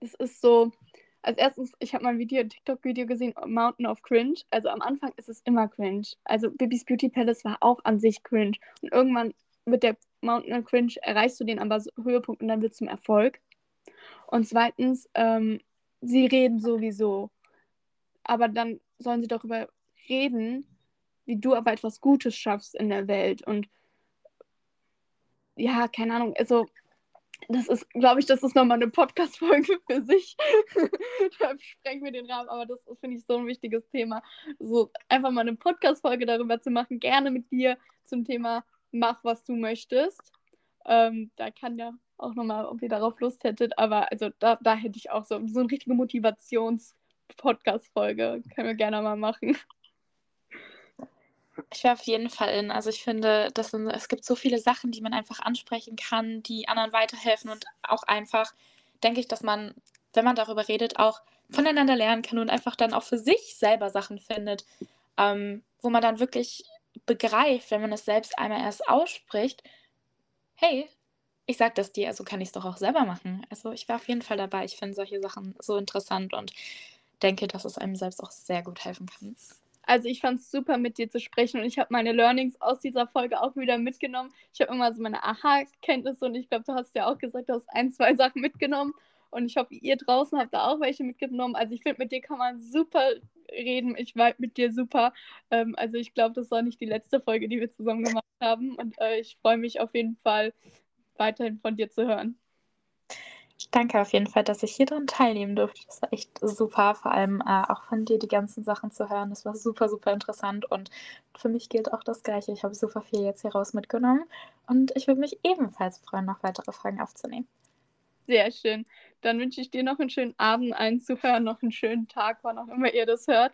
es ist so, als erstes, ich habe mal ein Video, ein TikTok-Video gesehen, Mountain of Cringe. Also am Anfang ist es immer cringe. Also Bibis Beauty Palace war auch an sich cringe. Und irgendwann mit der Mountain of Cringe erreichst du den aber so Höhepunkt und dann wird es zum Erfolg. Und zweitens, ähm, sie reden sowieso. Aber dann sollen sie darüber reden, wie du aber etwas Gutes schaffst in der Welt. Und ja, keine Ahnung, also das ist, glaube ich, das ist nochmal eine Podcast-Folge für sich. da sprengen wir den Rahmen, aber das finde ich so ein wichtiges Thema. So einfach mal eine Podcast-Folge darüber zu machen, gerne mit dir zum Thema Mach, was du möchtest. Ähm, da kann ja auch nochmal, ob ihr darauf Lust hättet, aber also da, da hätte ich auch so, so eine richtige Motivations-Podcast-Folge. Können wir gerne mal machen. Ich wäre auf jeden Fall in. Also ich finde, das sind, es gibt so viele Sachen, die man einfach ansprechen kann, die anderen weiterhelfen und auch einfach, denke ich, dass man, wenn man darüber redet, auch voneinander lernen kann und einfach dann auch für sich selber Sachen findet, ähm, wo man dann wirklich begreift, wenn man es selbst einmal erst ausspricht, hey, ich sag das dir, also kann ich es doch auch selber machen. Also ich wäre auf jeden Fall dabei. Ich finde solche Sachen so interessant und denke, dass es einem selbst auch sehr gut helfen kann. Also ich fand es super, mit dir zu sprechen und ich habe meine Learnings aus dieser Folge auch wieder mitgenommen. Ich habe immer so meine Aha-Kenntnisse und ich glaube, du hast ja auch gesagt, du hast ein, zwei Sachen mitgenommen und ich hoffe, ihr draußen habt da auch welche mitgenommen. Also ich finde, mit dir kann man super reden. Ich vibe mit dir super. Ähm, also ich glaube, das war nicht die letzte Folge, die wir zusammen gemacht haben und äh, ich freue mich auf jeden Fall weiterhin von dir zu hören. Danke auf jeden Fall, dass ich hier dran teilnehmen durfte. Das war echt super, vor allem äh, auch von dir die ganzen Sachen zu hören. Das war super, super interessant und für mich gilt auch das Gleiche. Ich habe super viel jetzt hier raus mitgenommen und ich würde mich ebenfalls freuen, noch weitere Fragen aufzunehmen. Sehr schön. Dann wünsche ich dir noch einen schönen Abend allen Zuhörern, noch einen schönen Tag, wann auch immer ihr das hört.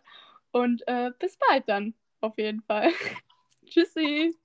Und äh, bis bald dann, auf jeden Fall. Tschüssi.